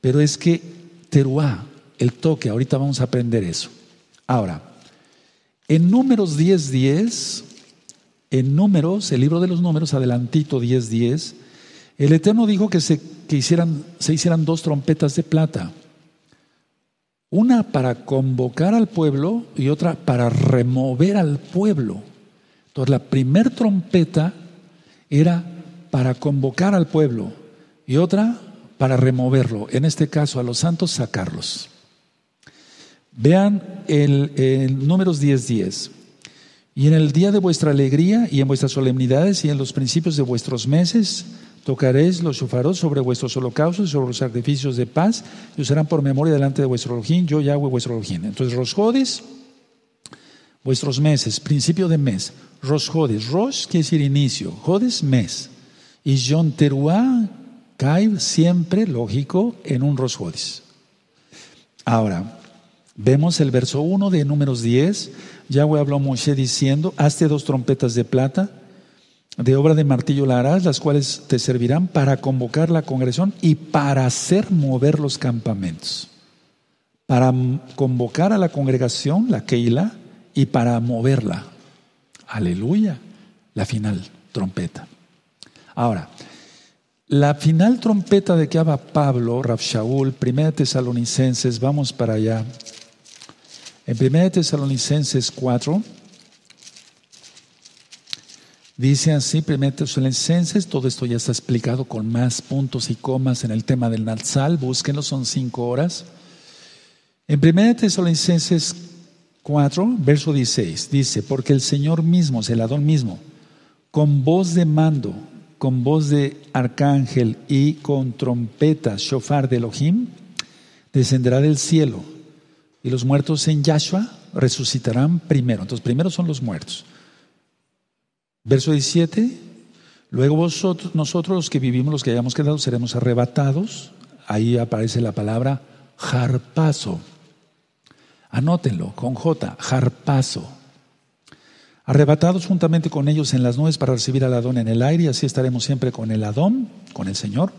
pero es que Teruá, el toque, ahorita vamos a aprender eso. Ahora, en números 10.10, 10, en números, el libro de los números, adelantito 10.10, 10, el Eterno dijo que, se, que hicieran, se hicieran dos trompetas de plata. Una para convocar al pueblo y otra para remover al pueblo. Entonces la primer trompeta era para convocar al pueblo y otra para removerlo, en este caso a los santos sacarlos. Vean el, números 10.10. 10. Y en el día de vuestra alegría y en vuestras solemnidades y en los principios de vuestros meses tocaréis los shofaros sobre vuestros holocaustos y sobre los sacrificios de paz y usarán por memoria delante de vuestro Elohim, yo Yahweh vuestro Elohim. Entonces, Rosjodes, vuestros meses, principio de mes. Rosjodes, Rosh quiere decir inicio, Jodes, mes. Y John Teruah cae siempre, lógico, en un Rosjodes. Ahora, Vemos el verso 1 de Números 10. Yahweh habló a Moshe diciendo, hazte dos trompetas de plata, de obra de martillo la harás, las cuales te servirán para convocar la congregación y para hacer mover los campamentos. Para convocar a la congregación, la Keila, y para moverla. Aleluya, la final trompeta. Ahora, la final trompeta de que habla Pablo, Rav Shaul, 1 Tesalonicenses, vamos para allá. En 1 Tesalonicenses 4, dice así, 1 Tesalonicenses, todo esto ya está explicado con más puntos y comas en el tema del Natsal, búsquenlo, son cinco horas. En 1 Tesalonicenses 4, verso 16, dice, porque el Señor mismo, el Adón mismo, con voz de mando, con voz de arcángel y con trompeta, shofar de Elohim, descenderá del cielo y los muertos en Yahshua resucitarán primero. Entonces, primero son los muertos. Verso 17, luego vosotros, nosotros los que vivimos, los que hayamos quedado, seremos arrebatados. Ahí aparece la palabra jarpazo. Anótenlo con J, jarpazo arrebatados juntamente con ellos en las nubes para recibir al Adón en el aire, y así estaremos siempre con el Adón, con el Señor.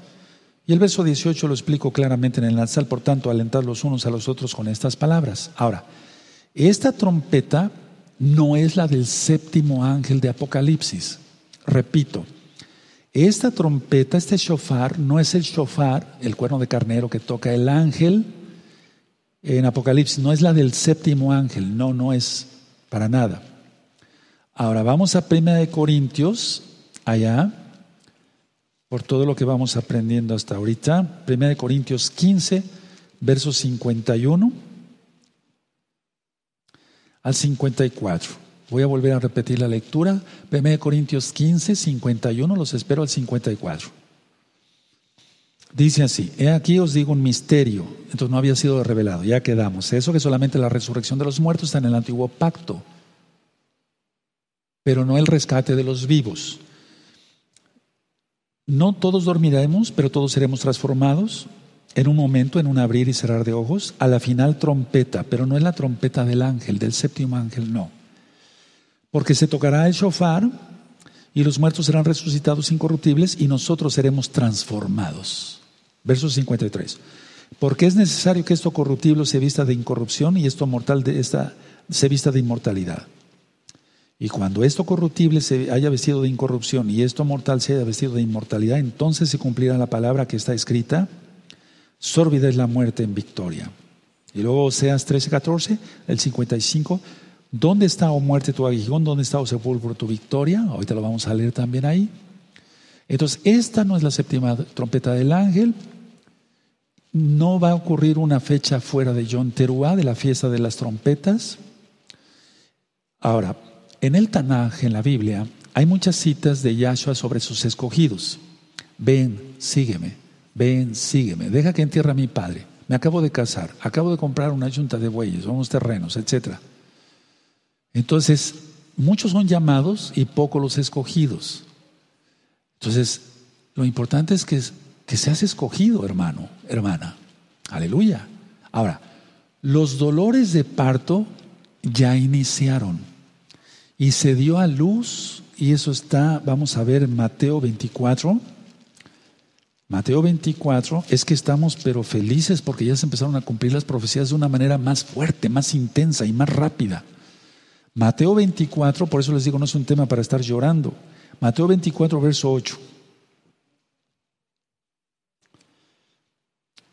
Y el verso 18 lo explico claramente en el Nazal, por tanto, alentar los unos a los otros con estas palabras. Ahora, esta trompeta no es la del séptimo ángel de Apocalipsis. Repito, esta trompeta, este shofar, no es el shofar, el cuerno de carnero que toca el ángel en Apocalipsis, no es la del séptimo ángel, no, no es para nada. Ahora vamos a Primera de Corintios, allá, por todo lo que vamos aprendiendo hasta ahorita. Primera de Corintios 15, versos 51 al 54. Voy a volver a repetir la lectura. Primera de Corintios 15, 51, los espero al 54. Dice así, he aquí os digo un misterio, entonces no había sido revelado, ya quedamos. Eso que solamente la resurrección de los muertos está en el antiguo pacto pero no el rescate de los vivos. No todos dormiremos, pero todos seremos transformados en un momento, en un abrir y cerrar de ojos, a la final trompeta, pero no es la trompeta del ángel, del séptimo ángel, no. Porque se tocará el shofar y los muertos serán resucitados incorruptibles y nosotros seremos transformados. Verso 53. Porque es necesario que esto corruptible se vista de incorrupción y esto mortal de esta, se vista de inmortalidad. Y cuando esto corruptible se haya vestido de incorrupción y esto mortal se haya vestido de inmortalidad, entonces se cumplirá la palabra que está escrita, sórbida es la muerte en victoria. Y luego Oseas 13, 14, el 55, ¿dónde está, oh muerte, tu aguijón? ¿Dónde está, oh sepulcro, tu victoria? Ahorita lo vamos a leer también ahí. Entonces, esta no es la séptima trompeta del ángel. No va a ocurrir una fecha fuera de John Teruá, de la fiesta de las trompetas. Ahora, en el Tanaj, en la Biblia, hay muchas citas de Yahshua sobre sus escogidos. Ven, sígueme, ven, sígueme, deja que entierre a mi padre. Me acabo de casar, acabo de comprar una yunta de bueyes, unos terrenos, etc. Entonces, muchos son llamados y pocos los escogidos. Entonces, lo importante es que, que seas escogido, hermano, hermana. Aleluya. Ahora, los dolores de parto ya iniciaron. Y se dio a luz, y eso está, vamos a ver Mateo 24. Mateo 24 es que estamos pero felices porque ya se empezaron a cumplir las profecías de una manera más fuerte, más intensa y más rápida. Mateo 24, por eso les digo, no es un tema para estar llorando. Mateo 24, verso 8.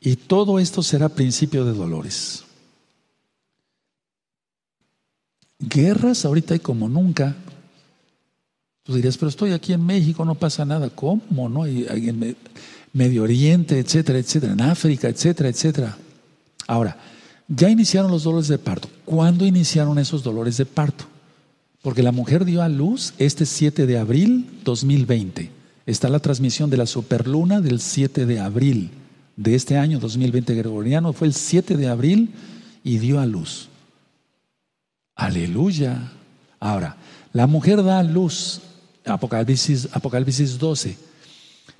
Y todo esto será principio de dolores. Guerras ahorita hay como nunca. Tú dirías, pero estoy aquí en México, no pasa nada. ¿Cómo? ¿No? Y en Medio Oriente, etcétera, etcétera, en África, etcétera, etcétera. Ahora, ya iniciaron los dolores de parto. ¿Cuándo iniciaron esos dolores de parto? Porque la mujer dio a luz este 7 de abril 2020. Está la transmisión de la superluna del 7 de abril de este año 2020 gregoriano. Fue el 7 de abril y dio a luz. Aleluya. Ahora, la mujer da a luz, Apocalipsis, Apocalipsis 12,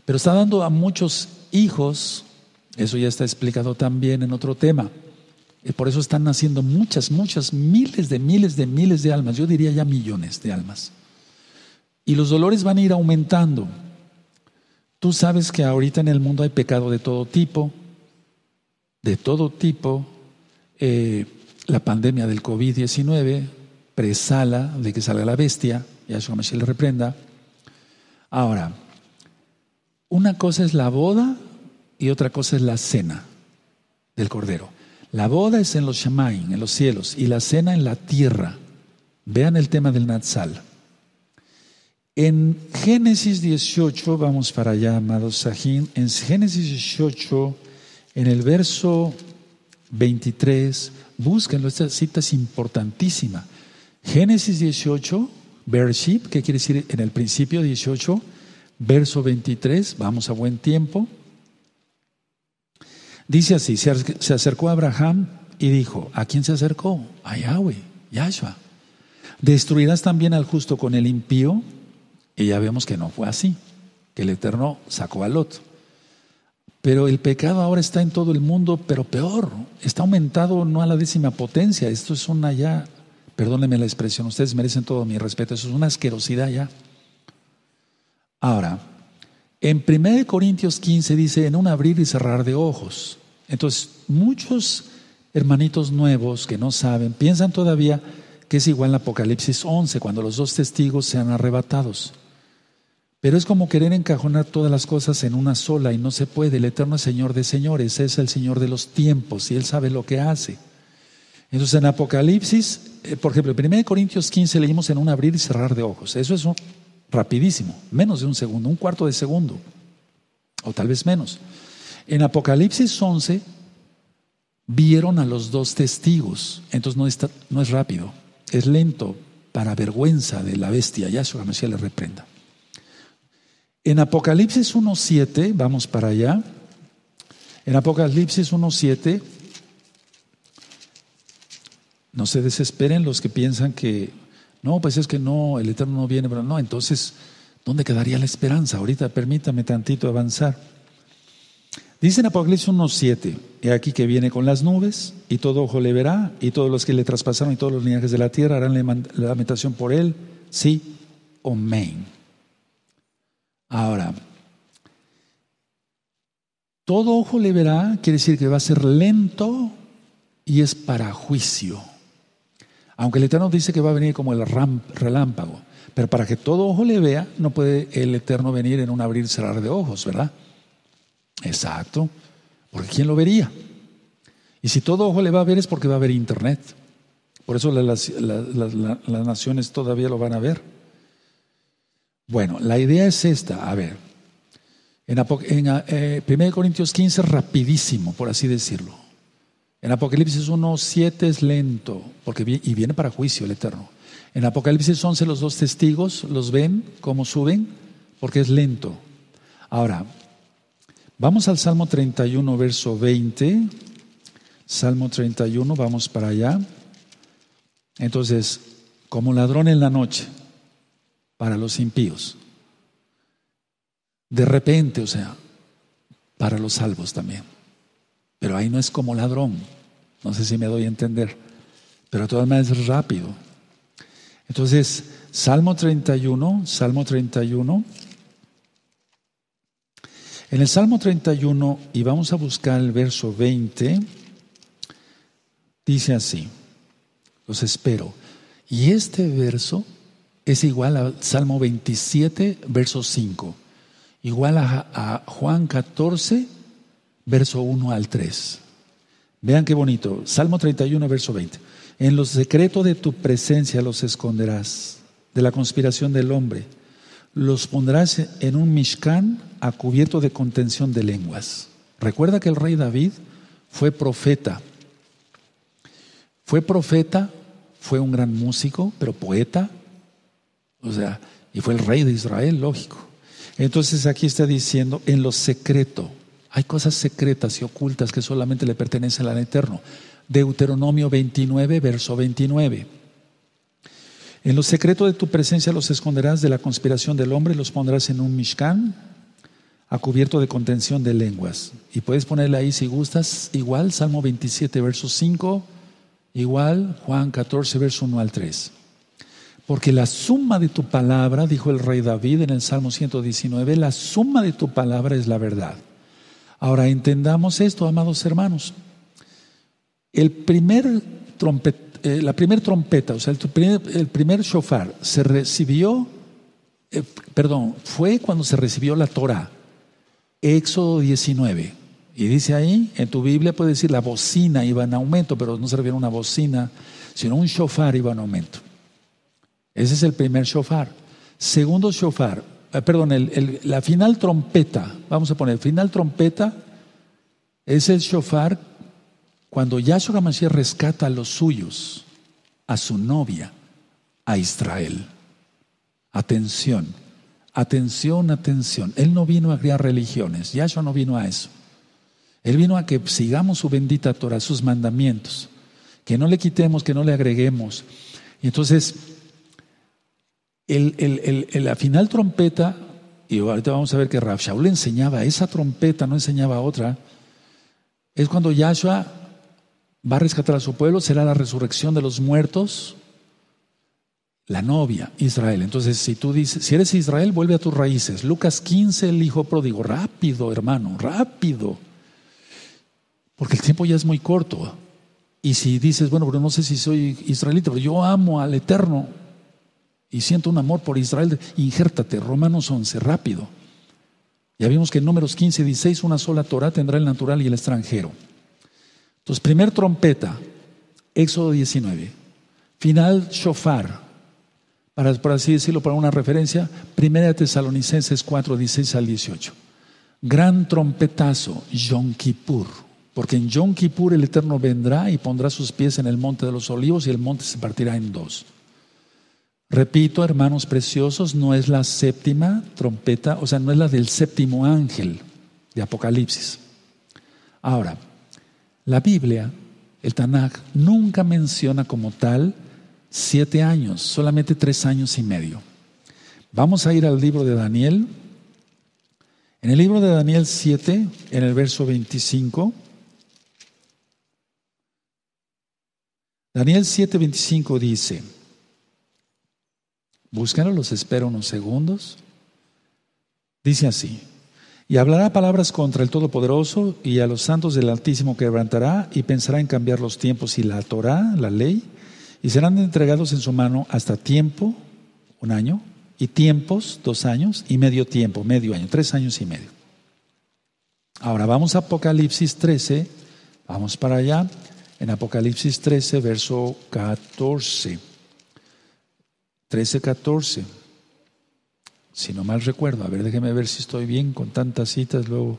pero está dando a muchos hijos, eso ya está explicado también en otro tema. Y por eso están naciendo muchas, muchas, miles de miles de miles de almas, yo diría ya millones de almas. Y los dolores van a ir aumentando. Tú sabes que ahorita en el mundo hay pecado de todo tipo, de todo tipo. Eh, la pandemia del COVID-19, presala de que salga la bestia, Yahshua Mashiach le reprenda. Ahora, una cosa es la boda y otra cosa es la cena del Cordero. La boda es en los Shemaim, en los cielos, y la cena en la tierra. Vean el tema del Natsal. En Génesis 18, vamos para allá, amados Sajín, en Génesis 18, en el verso 23, búsquenlo, esta cita es importantísima. Génesis 18, Bereshit, ¿qué quiere decir en el principio 18? Verso 23, vamos a buen tiempo. Dice así, se acercó a Abraham y dijo, ¿a quién se acercó? A Yahweh, Yahshua. ¿Destruirás también al justo con el impío? Y ya vemos que no fue así, que el Eterno sacó a Lot. Pero el pecado ahora está en todo el mundo, pero peor, está aumentado no a la décima potencia. Esto es una ya, perdónenme la expresión, ustedes merecen todo mi respeto, eso es una asquerosidad ya. Ahora, en 1 Corintios 15 dice, en un abrir y cerrar de ojos. Entonces, muchos hermanitos nuevos que no saben, piensan todavía que es igual en Apocalipsis 11, cuando los dos testigos sean arrebatados. Pero es como querer encajonar todas las cosas en una sola y no se puede. El eterno Señor de señores es el Señor de los tiempos y Él sabe lo que hace. Entonces en Apocalipsis, eh, por ejemplo, en 1 Corintios 15 leímos en un abrir y cerrar de ojos. Eso es rapidísimo, menos de un segundo, un cuarto de segundo, o tal vez menos. En Apocalipsis 11 vieron a los dos testigos, entonces no, está, no es rápido, es lento para vergüenza de la bestia, ya su Mesías le reprenda. En Apocalipsis 1.7, vamos para allá, en Apocalipsis 1.7, no se desesperen los que piensan que no, pues es que no, el Eterno no viene, pero no, entonces, ¿dónde quedaría la esperanza? Ahorita permítame tantito avanzar. Dice en Apocalipsis 1.7, he aquí que viene con las nubes, y todo ojo le verá, y todos los que le traspasaron y todos los linajes de la tierra harán la lamentación por él, sí, amén. Ahora, todo ojo le verá quiere decir que va a ser lento y es para juicio. Aunque el Eterno dice que va a venir como el relámpago, pero para que todo ojo le vea, no puede el Eterno venir en un abrir y cerrar de ojos, ¿verdad? Exacto, porque ¿quién lo vería? Y si todo ojo le va a ver es porque va a haber internet. Por eso las, naciones todavía lo van a ver. Bueno, la idea es esta, a ver, en, en eh, 1 Corintios 15 rapidísimo, por así decirlo. En Apocalipsis 1, 7 es lento, porque y viene para juicio el Eterno. En Apocalipsis 11 los dos testigos los ven cómo suben, porque es lento. Ahora, vamos al Salmo 31, verso 20. Salmo 31, vamos para allá. Entonces, como ladrón en la noche, para los impíos. De repente, o sea, para los salvos también. Pero ahí no es como ladrón. No sé si me doy a entender. Pero de todas maneras es rápido. Entonces, Salmo 31, Salmo 31. En el Salmo 31, y vamos a buscar el verso 20, dice así, los espero. Y este verso es igual al Salmo 27, verso 5, igual a, a Juan 14, verso 1 al 3. Vean qué bonito. Salmo 31, verso 20. En los secretos de tu presencia los esconderás de la conspiración del hombre. Los pondrás en un mishkan a cubierto de contención de lenguas. Recuerda que el rey David fue profeta. Fue profeta, fue un gran músico, pero poeta. O sea, y fue el rey de Israel, lógico. Entonces aquí está diciendo, en lo secreto, hay cosas secretas y ocultas que solamente le pertenecen al Eterno. Deuteronomio 29, verso 29. En lo secreto de tu presencia los esconderás de la conspiración del hombre, los pondrás en un mishkan a cubierto de contención de lenguas. Y puedes ponerle ahí si gustas, igual Salmo 27, verso 5, igual Juan 14, verso 1 al 3. Porque la suma de tu palabra, dijo el rey David en el Salmo 119, la suma de tu palabra es la verdad. Ahora entendamos esto, amados hermanos. El primer eh, la primera trompeta, o sea, el primer, el primer shofar se recibió, eh, perdón, fue cuando se recibió la Torah, Éxodo 19. Y dice ahí, en tu Biblia puede decir la bocina iba en aumento, pero no se refiere a una bocina, sino un shofar iba en aumento. Ese es el primer shofar. Segundo shofar, eh, perdón, la final trompeta, vamos a poner, final trompeta es el shofar cuando Yahshua Mashiach rescata a los suyos, a su novia, a Israel. Atención, atención, atención. Él no vino a crear religiones, Yahshua no vino a eso. Él vino a que sigamos su bendita Torah, sus mandamientos, que no le quitemos, que no le agreguemos. Y entonces, la final trompeta, y ahorita vamos a ver que Rav Shaul enseñaba esa trompeta, no enseñaba otra, es cuando Yahshua va a rescatar a su pueblo, será la resurrección de los muertos, la novia, Israel. Entonces, si tú dices, si eres Israel, vuelve a tus raíces. Lucas 15, el hijo pródigo, rápido, hermano, rápido. Porque el tiempo ya es muy corto. Y si dices, bueno, pero no sé si soy israelita, pero yo amo al Eterno y siento un amor por Israel, injértate, Romanos 11, rápido. Ya vimos que en números 15 y 16 una sola Torah tendrá el natural y el extranjero. Entonces, primer trompeta, Éxodo 19. Final, shofar. Para, por así decirlo, para una referencia, Primera Tesalonicenses 4, 16 al 18. Gran trompetazo, Yom Kippur. Porque en Yom Kippur el Eterno vendrá y pondrá sus pies en el monte de los olivos y el monte se partirá en dos. Repito, hermanos preciosos, no es la séptima trompeta, o sea, no es la del séptimo ángel de Apocalipsis. Ahora, la Biblia, el Tanakh, nunca menciona como tal siete años, solamente tres años y medio. Vamos a ir al libro de Daniel. En el libro de Daniel 7, en el verso 25, Daniel 7, 25 dice, búsquenlo, los espero unos segundos. Dice así, y hablará palabras contra el Todopoderoso y a los santos del Altísimo quebrantará y pensará en cambiar los tiempos y la Torah, la ley, y serán entregados en su mano hasta tiempo, un año, y tiempos, dos años, y medio tiempo, medio año, tres años y medio. Ahora vamos a Apocalipsis 13, vamos para allá, en Apocalipsis 13, verso 14. 13, 14. Si no mal recuerdo, a ver, déjeme ver si estoy bien con tantas citas luego.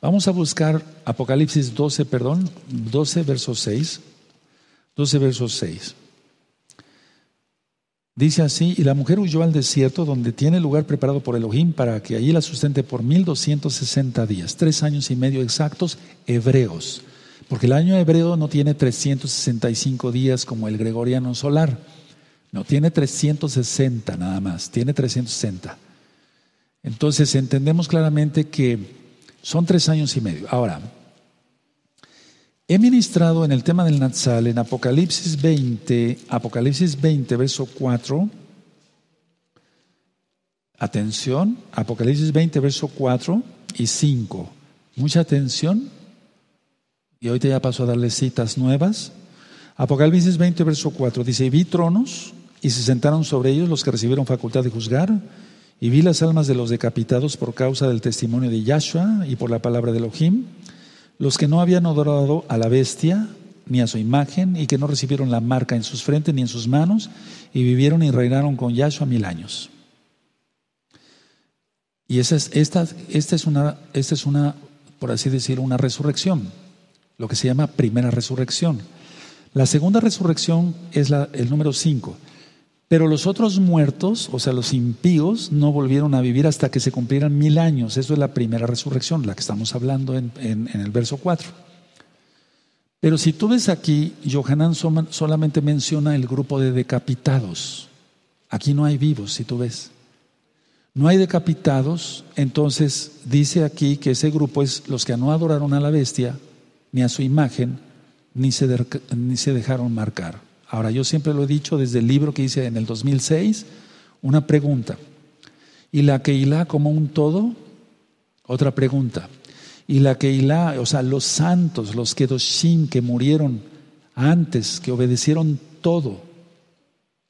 Vamos a buscar Apocalipsis 12, perdón, 12, verso 6. 12, verso 6. Dice así, y la mujer huyó al desierto donde tiene lugar preparado por Elohim para que allí la sustente por 1260 días, tres años y medio exactos hebreos, porque el año hebreo no tiene 365 días como el gregoriano solar. No, tiene 360 nada más, tiene 360. Entonces entendemos claramente que son tres años y medio. Ahora, he ministrado en el tema del Natsal en Apocalipsis 20, Apocalipsis 20, verso 4. Atención, Apocalipsis 20, verso 4 y 5. Mucha atención. Y ahorita ya paso a darle citas nuevas. Apocalipsis 20, verso 4 dice, vi tronos y se sentaron sobre ellos los que recibieron facultad de juzgar, y vi las almas de los decapitados por causa del testimonio de Yahshua y por la palabra de Elohim, los que no habían adorado a la bestia ni a su imagen, y que no recibieron la marca en sus frentes ni en sus manos, y vivieron y reinaron con Yahshua mil años. Y esa es, esta, esta, es una, esta es una, por así decirlo, una resurrección, lo que se llama primera resurrección. La segunda resurrección es el número 5. Pero los otros muertos, o sea, los impíos, no volvieron a vivir hasta que se cumplieran mil años. Eso es la primera resurrección, la que estamos hablando en, el verso 4. Pero si tú ves aquí, Johanan solamente menciona el grupo de decapitados. Aquí no hay vivos, si tú ves. No hay decapitados, entonces dice aquí que ese grupo es los que no adoraron a la bestia, ni a su imagen, ni se, ni se dejaron marcar. Ahora, yo siempre lo he dicho desde el libro que hice en el 2006, una pregunta. ¿Y la Keilah como un todo? Otra pregunta. Y la Keilah, o sea, los santos, los Kedoshim que murieron antes, que obedecieron todo,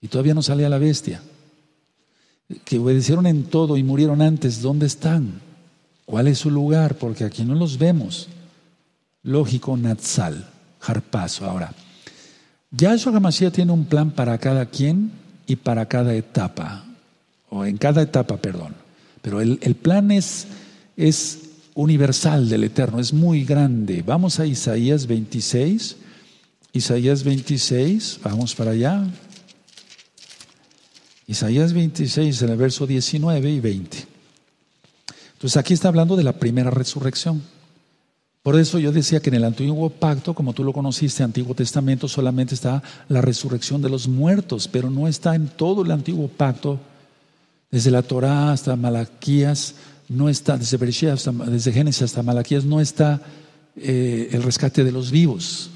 y todavía no salía la bestia, que obedecieron en todo y murieron antes, ¿dónde están? ¿Cuál es su lugar? Porque aquí no los vemos. Lógico, Natsal, Harpazo. Ahora, Yahshua HaMashiach tiene un plan para cada quien y para cada etapa, o en cada etapa, perdón. Pero el, el plan es, es universal del Eterno, es muy grande. Vamos a Isaías 26. Isaías 26, vamos para allá. Isaías 26, en el verso 19 y 20. Entonces aquí está hablando de la primera resurrección. Por eso yo decía que en el antiguo pacto, como tú lo conociste, Antiguo Testamento, solamente está la resurrección de los muertos, pero no está en todo el antiguo pacto, desde la Torá hasta Malaquías, no está, desde, desde Génesis hasta Malaquías, no está eh, el rescate de los vivos.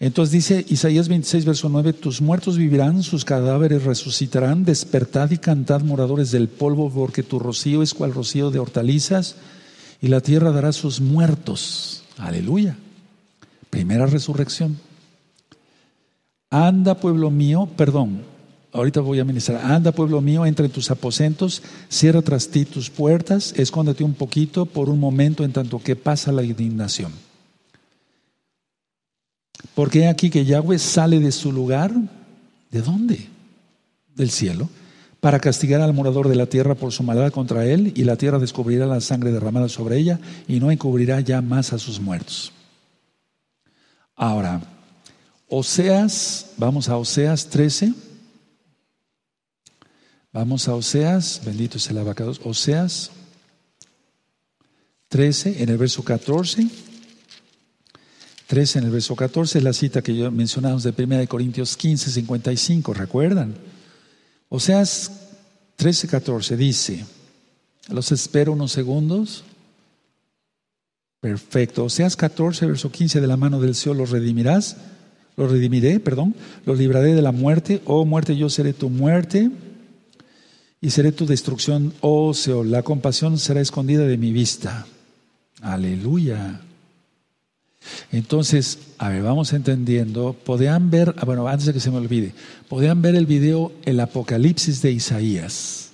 Entonces dice Isaías 26, verso 9, tus muertos vivirán, sus cadáveres resucitarán, despertad y cantad moradores del polvo, porque tu rocío es cual rocío de hortalizas y la tierra dará sus muertos. Aleluya. Primera resurrección. Anda, pueblo mío, perdón, ahorita voy a ministrar. Anda, pueblo mío, entra en tus aposentos, cierra tras ti tus puertas, escóndete un poquito por un momento en tanto que pasa la indignación. Porque aquí que Yahweh sale de su lugar, ¿de dónde? Del cielo para castigar al morador de la tierra por su maldad contra él, y la tierra descubrirá la sangre derramada sobre ella, y no encubrirá ya más a sus muertos. Ahora, Oseas, vamos a Oseas 13. Vamos a Oseas, bendito es el abacados, Oseas 13, en el verso 14. 13 en el verso 14 es la cita que yo mencionamos de 1 Corintios 15, 55, ¿recuerdan? Oseas 13, 14 dice, los espero unos segundos. Perfecto. Oseas 14, verso 15, de la mano del Señor los redimirás, los redimiré, perdón, los libraré de la muerte. Oh muerte, yo seré tu muerte y seré tu destrucción. Oh Seol, la compasión será escondida de mi vista. Aleluya. Entonces, a ver, vamos entendiendo. Podían ver, ah, bueno, antes de que se me olvide, podían ver el video El Apocalipsis de Isaías.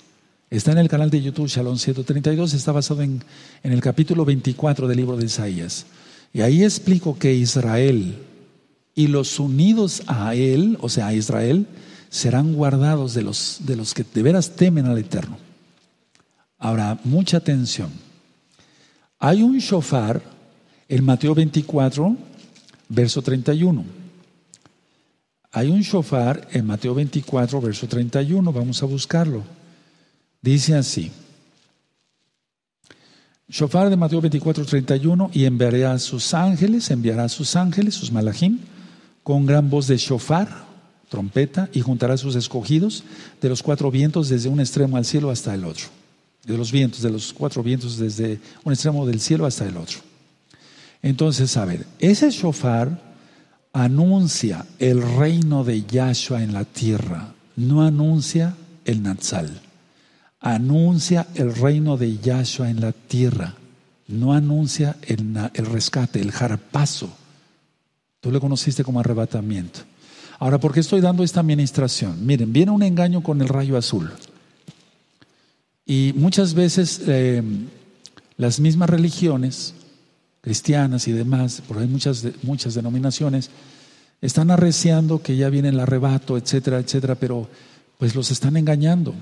Está en el canal de YouTube Shalom 132, está basado en, en el capítulo 24 del libro de Isaías. Y ahí explico que Israel y los unidos a él, o sea, a Israel, serán guardados de los, de los que de veras temen al Eterno. Ahora, mucha atención. Hay un shofar en Mateo 24, verso 31. Hay un shofar en Mateo 24, verso 31. Vamos a buscarlo. Dice así. Shofar de Mateo 24, 31. Y enviará a sus ángeles, enviará a sus ángeles, sus malajim, con gran voz de shofar, trompeta, y juntará a sus escogidos de los cuatro vientos desde un extremo al cielo hasta el otro. De los vientos, de los cuatro vientos desde un extremo del cielo hasta el otro. Entonces, a ver, ese shofar anuncia el reino de Yahshua en la tierra, no anuncia el Natsal. Anuncia el reino de Yahshua en la tierra, no anuncia el, el rescate, el jarpazo. Tú lo conociste como arrebatamiento. Ahora, ¿por qué estoy dando esta administración? Miren, viene un engaño con el rayo azul. Y muchas veces eh, las mismas religiones cristianas y demás, porque hay muchas, muchas denominaciones, están arreciando que ya viene el arrebato, etcétera, etcétera, pero pues los están engañando.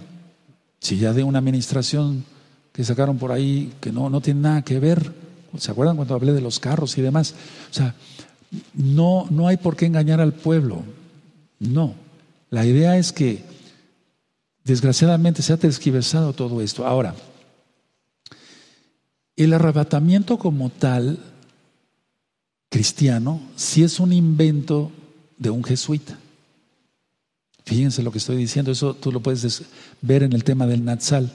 Si ya de una administración que sacaron por ahí que no, no tiene nada que ver, ¿se acuerdan cuando hablé de los carros y demás? O sea, no, no hay por qué engañar al pueblo, no. La idea es que desgraciadamente se ha tergiversado todo esto. Ahora, el arrebatamiento como tal, cristiano, sí es un invento de un jesuita. Fíjense lo que estoy diciendo, eso tú lo puedes ver en el tema del Natsal.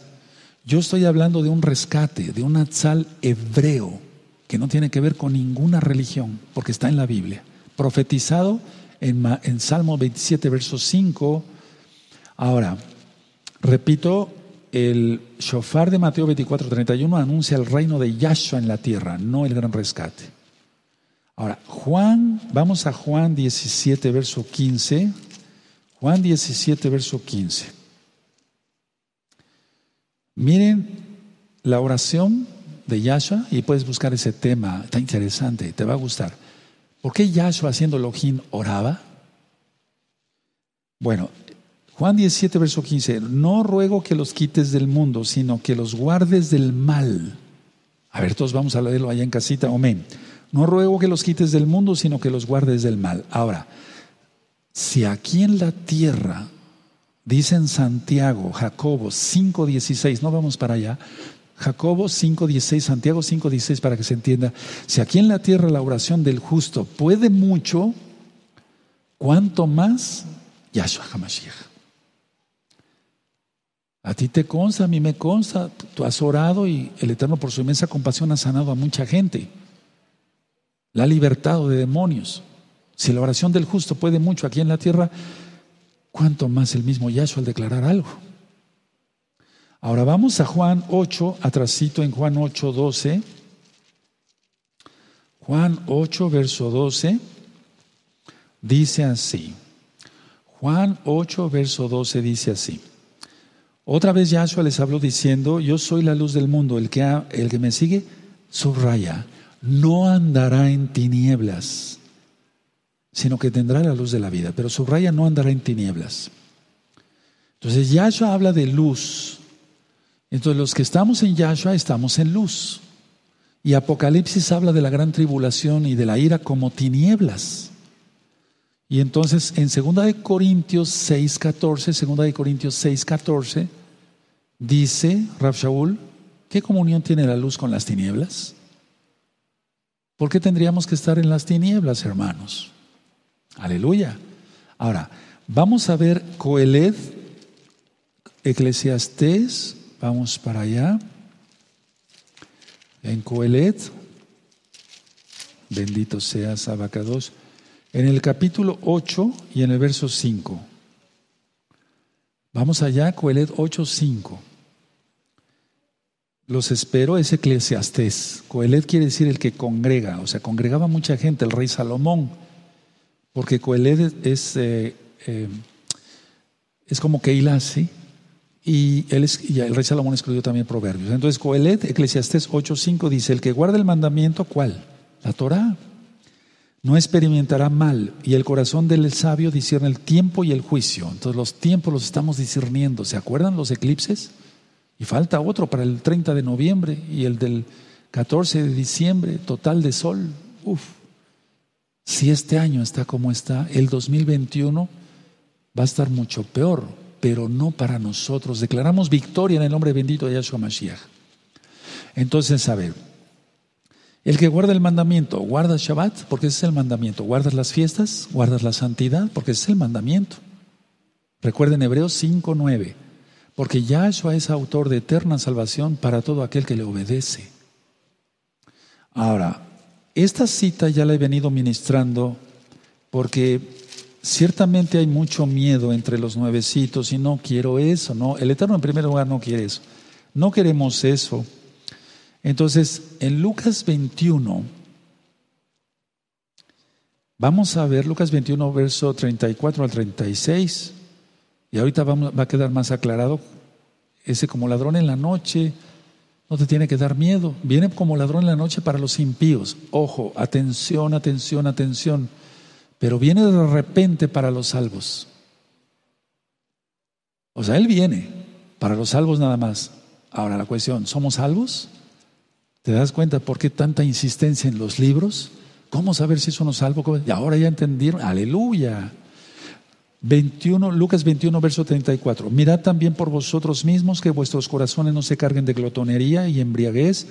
Yo estoy hablando de un rescate, de un Natsal hebreo, que no tiene que ver con ninguna religión, porque está en la Biblia. Profetizado en, en Salmo 27, verso 5. Ahora, repito, el shofar de Mateo 24, 31 anuncia el reino de Yahshua en la tierra, no el gran rescate. Ahora, Juan, vamos a Juan 17, verso 15. Juan 17, verso 15. Miren la oración de Yahshua y puedes buscar ese tema, está interesante, te va a gustar. ¿Por qué Yahshua haciendo Elohim oraba? Bueno, Juan 17, verso 15, no ruego que los quites del mundo, sino que los guardes del mal. A ver, todos vamos a leerlo allá en casita, amén. No ruego que los quites del mundo, sino que los guardes del mal. Ahora, si aquí en la tierra, dice en Santiago, Jacobo 5.16, no vamos para allá, Jacobo 5.16, Santiago 5.16 para que se entienda, si aquí en la tierra la oración del justo puede mucho, ¿cuánto más Yahshua HaMashiach? A ti te consta, a mí me consta, tú has orado y el Eterno por su inmensa compasión ha sanado a mucha gente. La ha libertado de demonios. Si la oración del justo puede mucho aquí en la tierra, ¿cuánto más el mismo Yahshua al declarar algo? Ahora vamos a Juan 8, atrasito en Juan 8, 12. Juan 8, verso 12, dice así. Juan 8, verso 12 dice así. Otra vez Yahshua les habló diciendo, yo soy la luz del mundo, el que, el que me sigue, subraya, no andará en tinieblas, sino que tendrá la luz de la vida, pero subraya, no andará en tinieblas. Entonces Yahshua habla de luz. Entonces los que estamos en Yahshua estamos en luz. Y Apocalipsis habla de la gran tribulación y de la ira como tinieblas. Y entonces en 2 de Corintios 6:14, 2 de Corintios 6:14 dice Rab Shaul, ¿qué comunión tiene la luz con las tinieblas? ¿Por qué tendríamos que estar en las tinieblas, hermanos? Aleluya. Ahora, vamos a ver Coeled, Eclesiastés, vamos para allá. En Coeled, bendito seas, Abacados en el capítulo 8 y en el verso 5. Vamos allá, Coelet 8, 5. Los espero, es eclesiastés. Coelet quiere decir el que congrega, o sea, congregaba mucha gente, el rey Salomón, porque Coelet es, eh, eh, es como Keilah, ¿sí? Y, él es, y el rey Salomón escribió también proverbios. Entonces, Coelet, Eclesiastés 8.5 dice, el que guarda el mandamiento, ¿cuál? La Torah no experimentará mal y el corazón del sabio discierne el tiempo y el juicio. Entonces los tiempos los estamos discerniendo. ¿Se acuerdan los eclipses? Y falta otro para el 30 de noviembre y el del 14 de diciembre, total de sol. Uf. Si este año está como está, el 2021 va a estar mucho peor, pero no para nosotros. Declaramos victoria en el nombre bendito de Yahshua Mashiach. Entonces, a ver, el que guarda el mandamiento, guarda Shabbat, porque ese es el mandamiento. Guardas las fiestas, guardas la santidad, porque ese es el mandamiento. Recuerden Hebreos 5:9, porque Yahshua es autor de eterna salvación para todo aquel que le obedece. Ahora, esta cita ya la he venido ministrando porque ciertamente hay mucho miedo entre los nuevecitos y no quiero eso, no. El Eterno en primer lugar no quiere eso. No queremos eso. Entonces, en Lucas 21, vamos a ver Lucas 21, verso 34 al 36, y ahorita va a quedar más aclarado, ese como ladrón en la noche, no te tiene que dar miedo, viene como ladrón en la noche para los impíos, ojo, atención, atención, atención, pero viene de repente para los salvos. O sea, Él viene para los salvos nada más. Ahora la cuestión, ¿somos salvos? ¿Te das cuenta por qué tanta insistencia en los libros? ¿Cómo saber si eso nos salvo? Y ahora ya entendieron. Aleluya. 21, Lucas 21, verso 34. Mirad también por vosotros mismos que vuestros corazones no se carguen de glotonería y embriaguez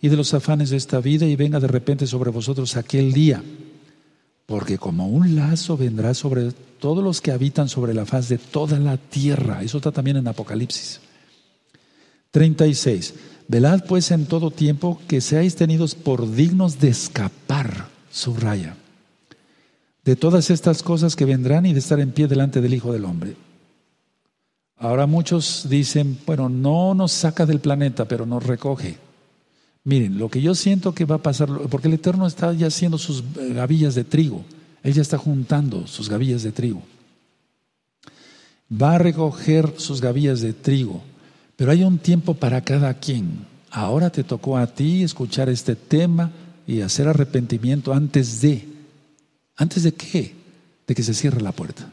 y de los afanes de esta vida y venga de repente sobre vosotros aquel día. Porque como un lazo vendrá sobre todos los que habitan sobre la faz de toda la tierra. Eso está también en Apocalipsis. 36. Velad pues en todo tiempo que seáis tenidos por dignos de escapar, subraya, de todas estas cosas que vendrán y de estar en pie delante del Hijo del Hombre. Ahora muchos dicen, bueno, no nos saca del planeta, pero nos recoge. Miren, lo que yo siento que va a pasar, porque el Eterno está ya haciendo sus eh, gavillas de trigo, Él ya está juntando sus gavillas de trigo. Va a recoger sus gavillas de trigo, pero hay un tiempo para cada quien. Ahora te tocó a ti escuchar este tema y hacer arrepentimiento antes de. ¿Antes de qué? De que se cierre la puerta.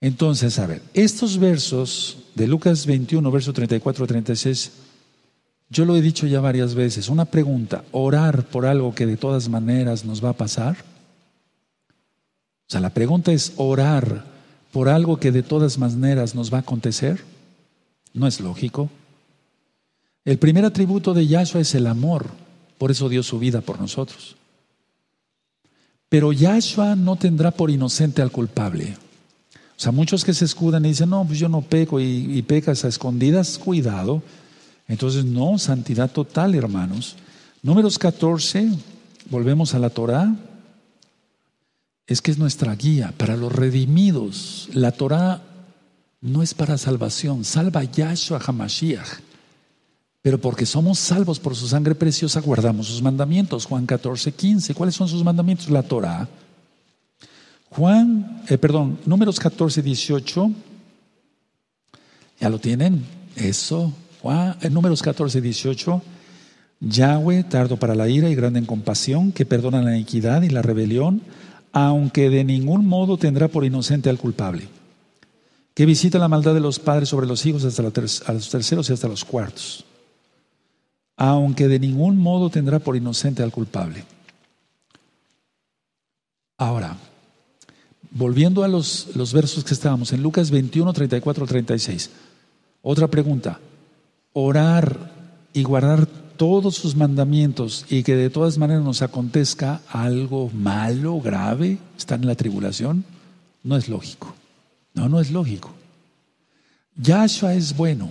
Entonces, a ver, estos versos de Lucas 21, verso 34 36, yo lo he dicho ya varias veces, una pregunta, ¿orar por algo que de todas maneras nos va a pasar? O sea, la pregunta es, ¿orar por algo que de todas maneras nos va a acontecer? No es lógico. El primer atributo de Yahshua es el amor, por eso dio su vida por nosotros. Pero Yahshua no tendrá por inocente al culpable. O sea, muchos que se escudan y dicen, no, pues yo no peco y, y pecas a escondidas, cuidado. Entonces, no, santidad total, hermanos. Números 14, volvemos a la Torah, es que es nuestra guía para los redimidos. La Torah no es para salvación, salva Yahshua Hamashiach. Pero porque somos salvos por su sangre preciosa, guardamos sus mandamientos. Juan 14, 15. ¿Cuáles son sus mandamientos? La Torah. Juan, eh, perdón, números 14, 18. ¿Ya lo tienen? Eso. Juan, eh, números 14, 18. Yahweh, tardo para la ira y grande en compasión, que perdona la iniquidad y la rebelión, aunque de ningún modo tendrá por inocente al culpable, que visita la maldad de los padres sobre los hijos hasta los terceros y hasta los cuartos, aunque de ningún modo tendrá por inocente al culpable. Ahora, Volviendo a los, los versos que estábamos, en Lucas 21, 34, 36. Otra pregunta. Orar y guardar todos sus mandamientos y que de todas maneras nos acontezca algo malo, grave, estar en la tribulación, no es lógico. No, no es lógico. Yahshua es bueno.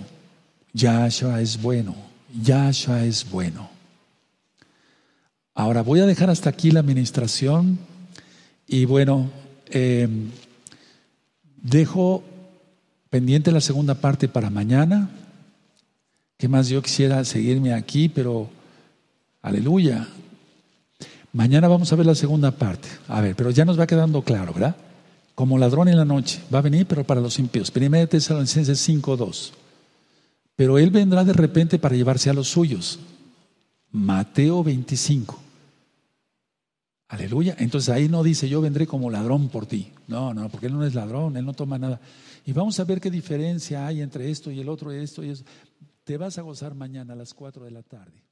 Yahshua es bueno. Yahshua es bueno. Ahora voy a dejar hasta aquí la administración y bueno, Em, dejo pendiente la segunda parte para mañana. ¿Qué más yo quisiera seguirme aquí? Pero, aleluya. Mañana vamos a ver la segunda parte. A ver, pero ya nos va quedando claro, ¿verdad? Como ladrón en la noche. Va a venir, pero para los impíos. Primera de Tesalonicenses 5.2. Pero Él vendrá de repente para llevarse a los suyos. Mateo 25. Aleluya. Entonces ahí no dice yo vendré como ladrón por ti. No, no, porque Él no es ladrón, Él no toma nada. Y vamos a ver qué diferencia hay entre esto y el otro y esto y eso. Te vas a gozar mañana a las 4 de la tarde.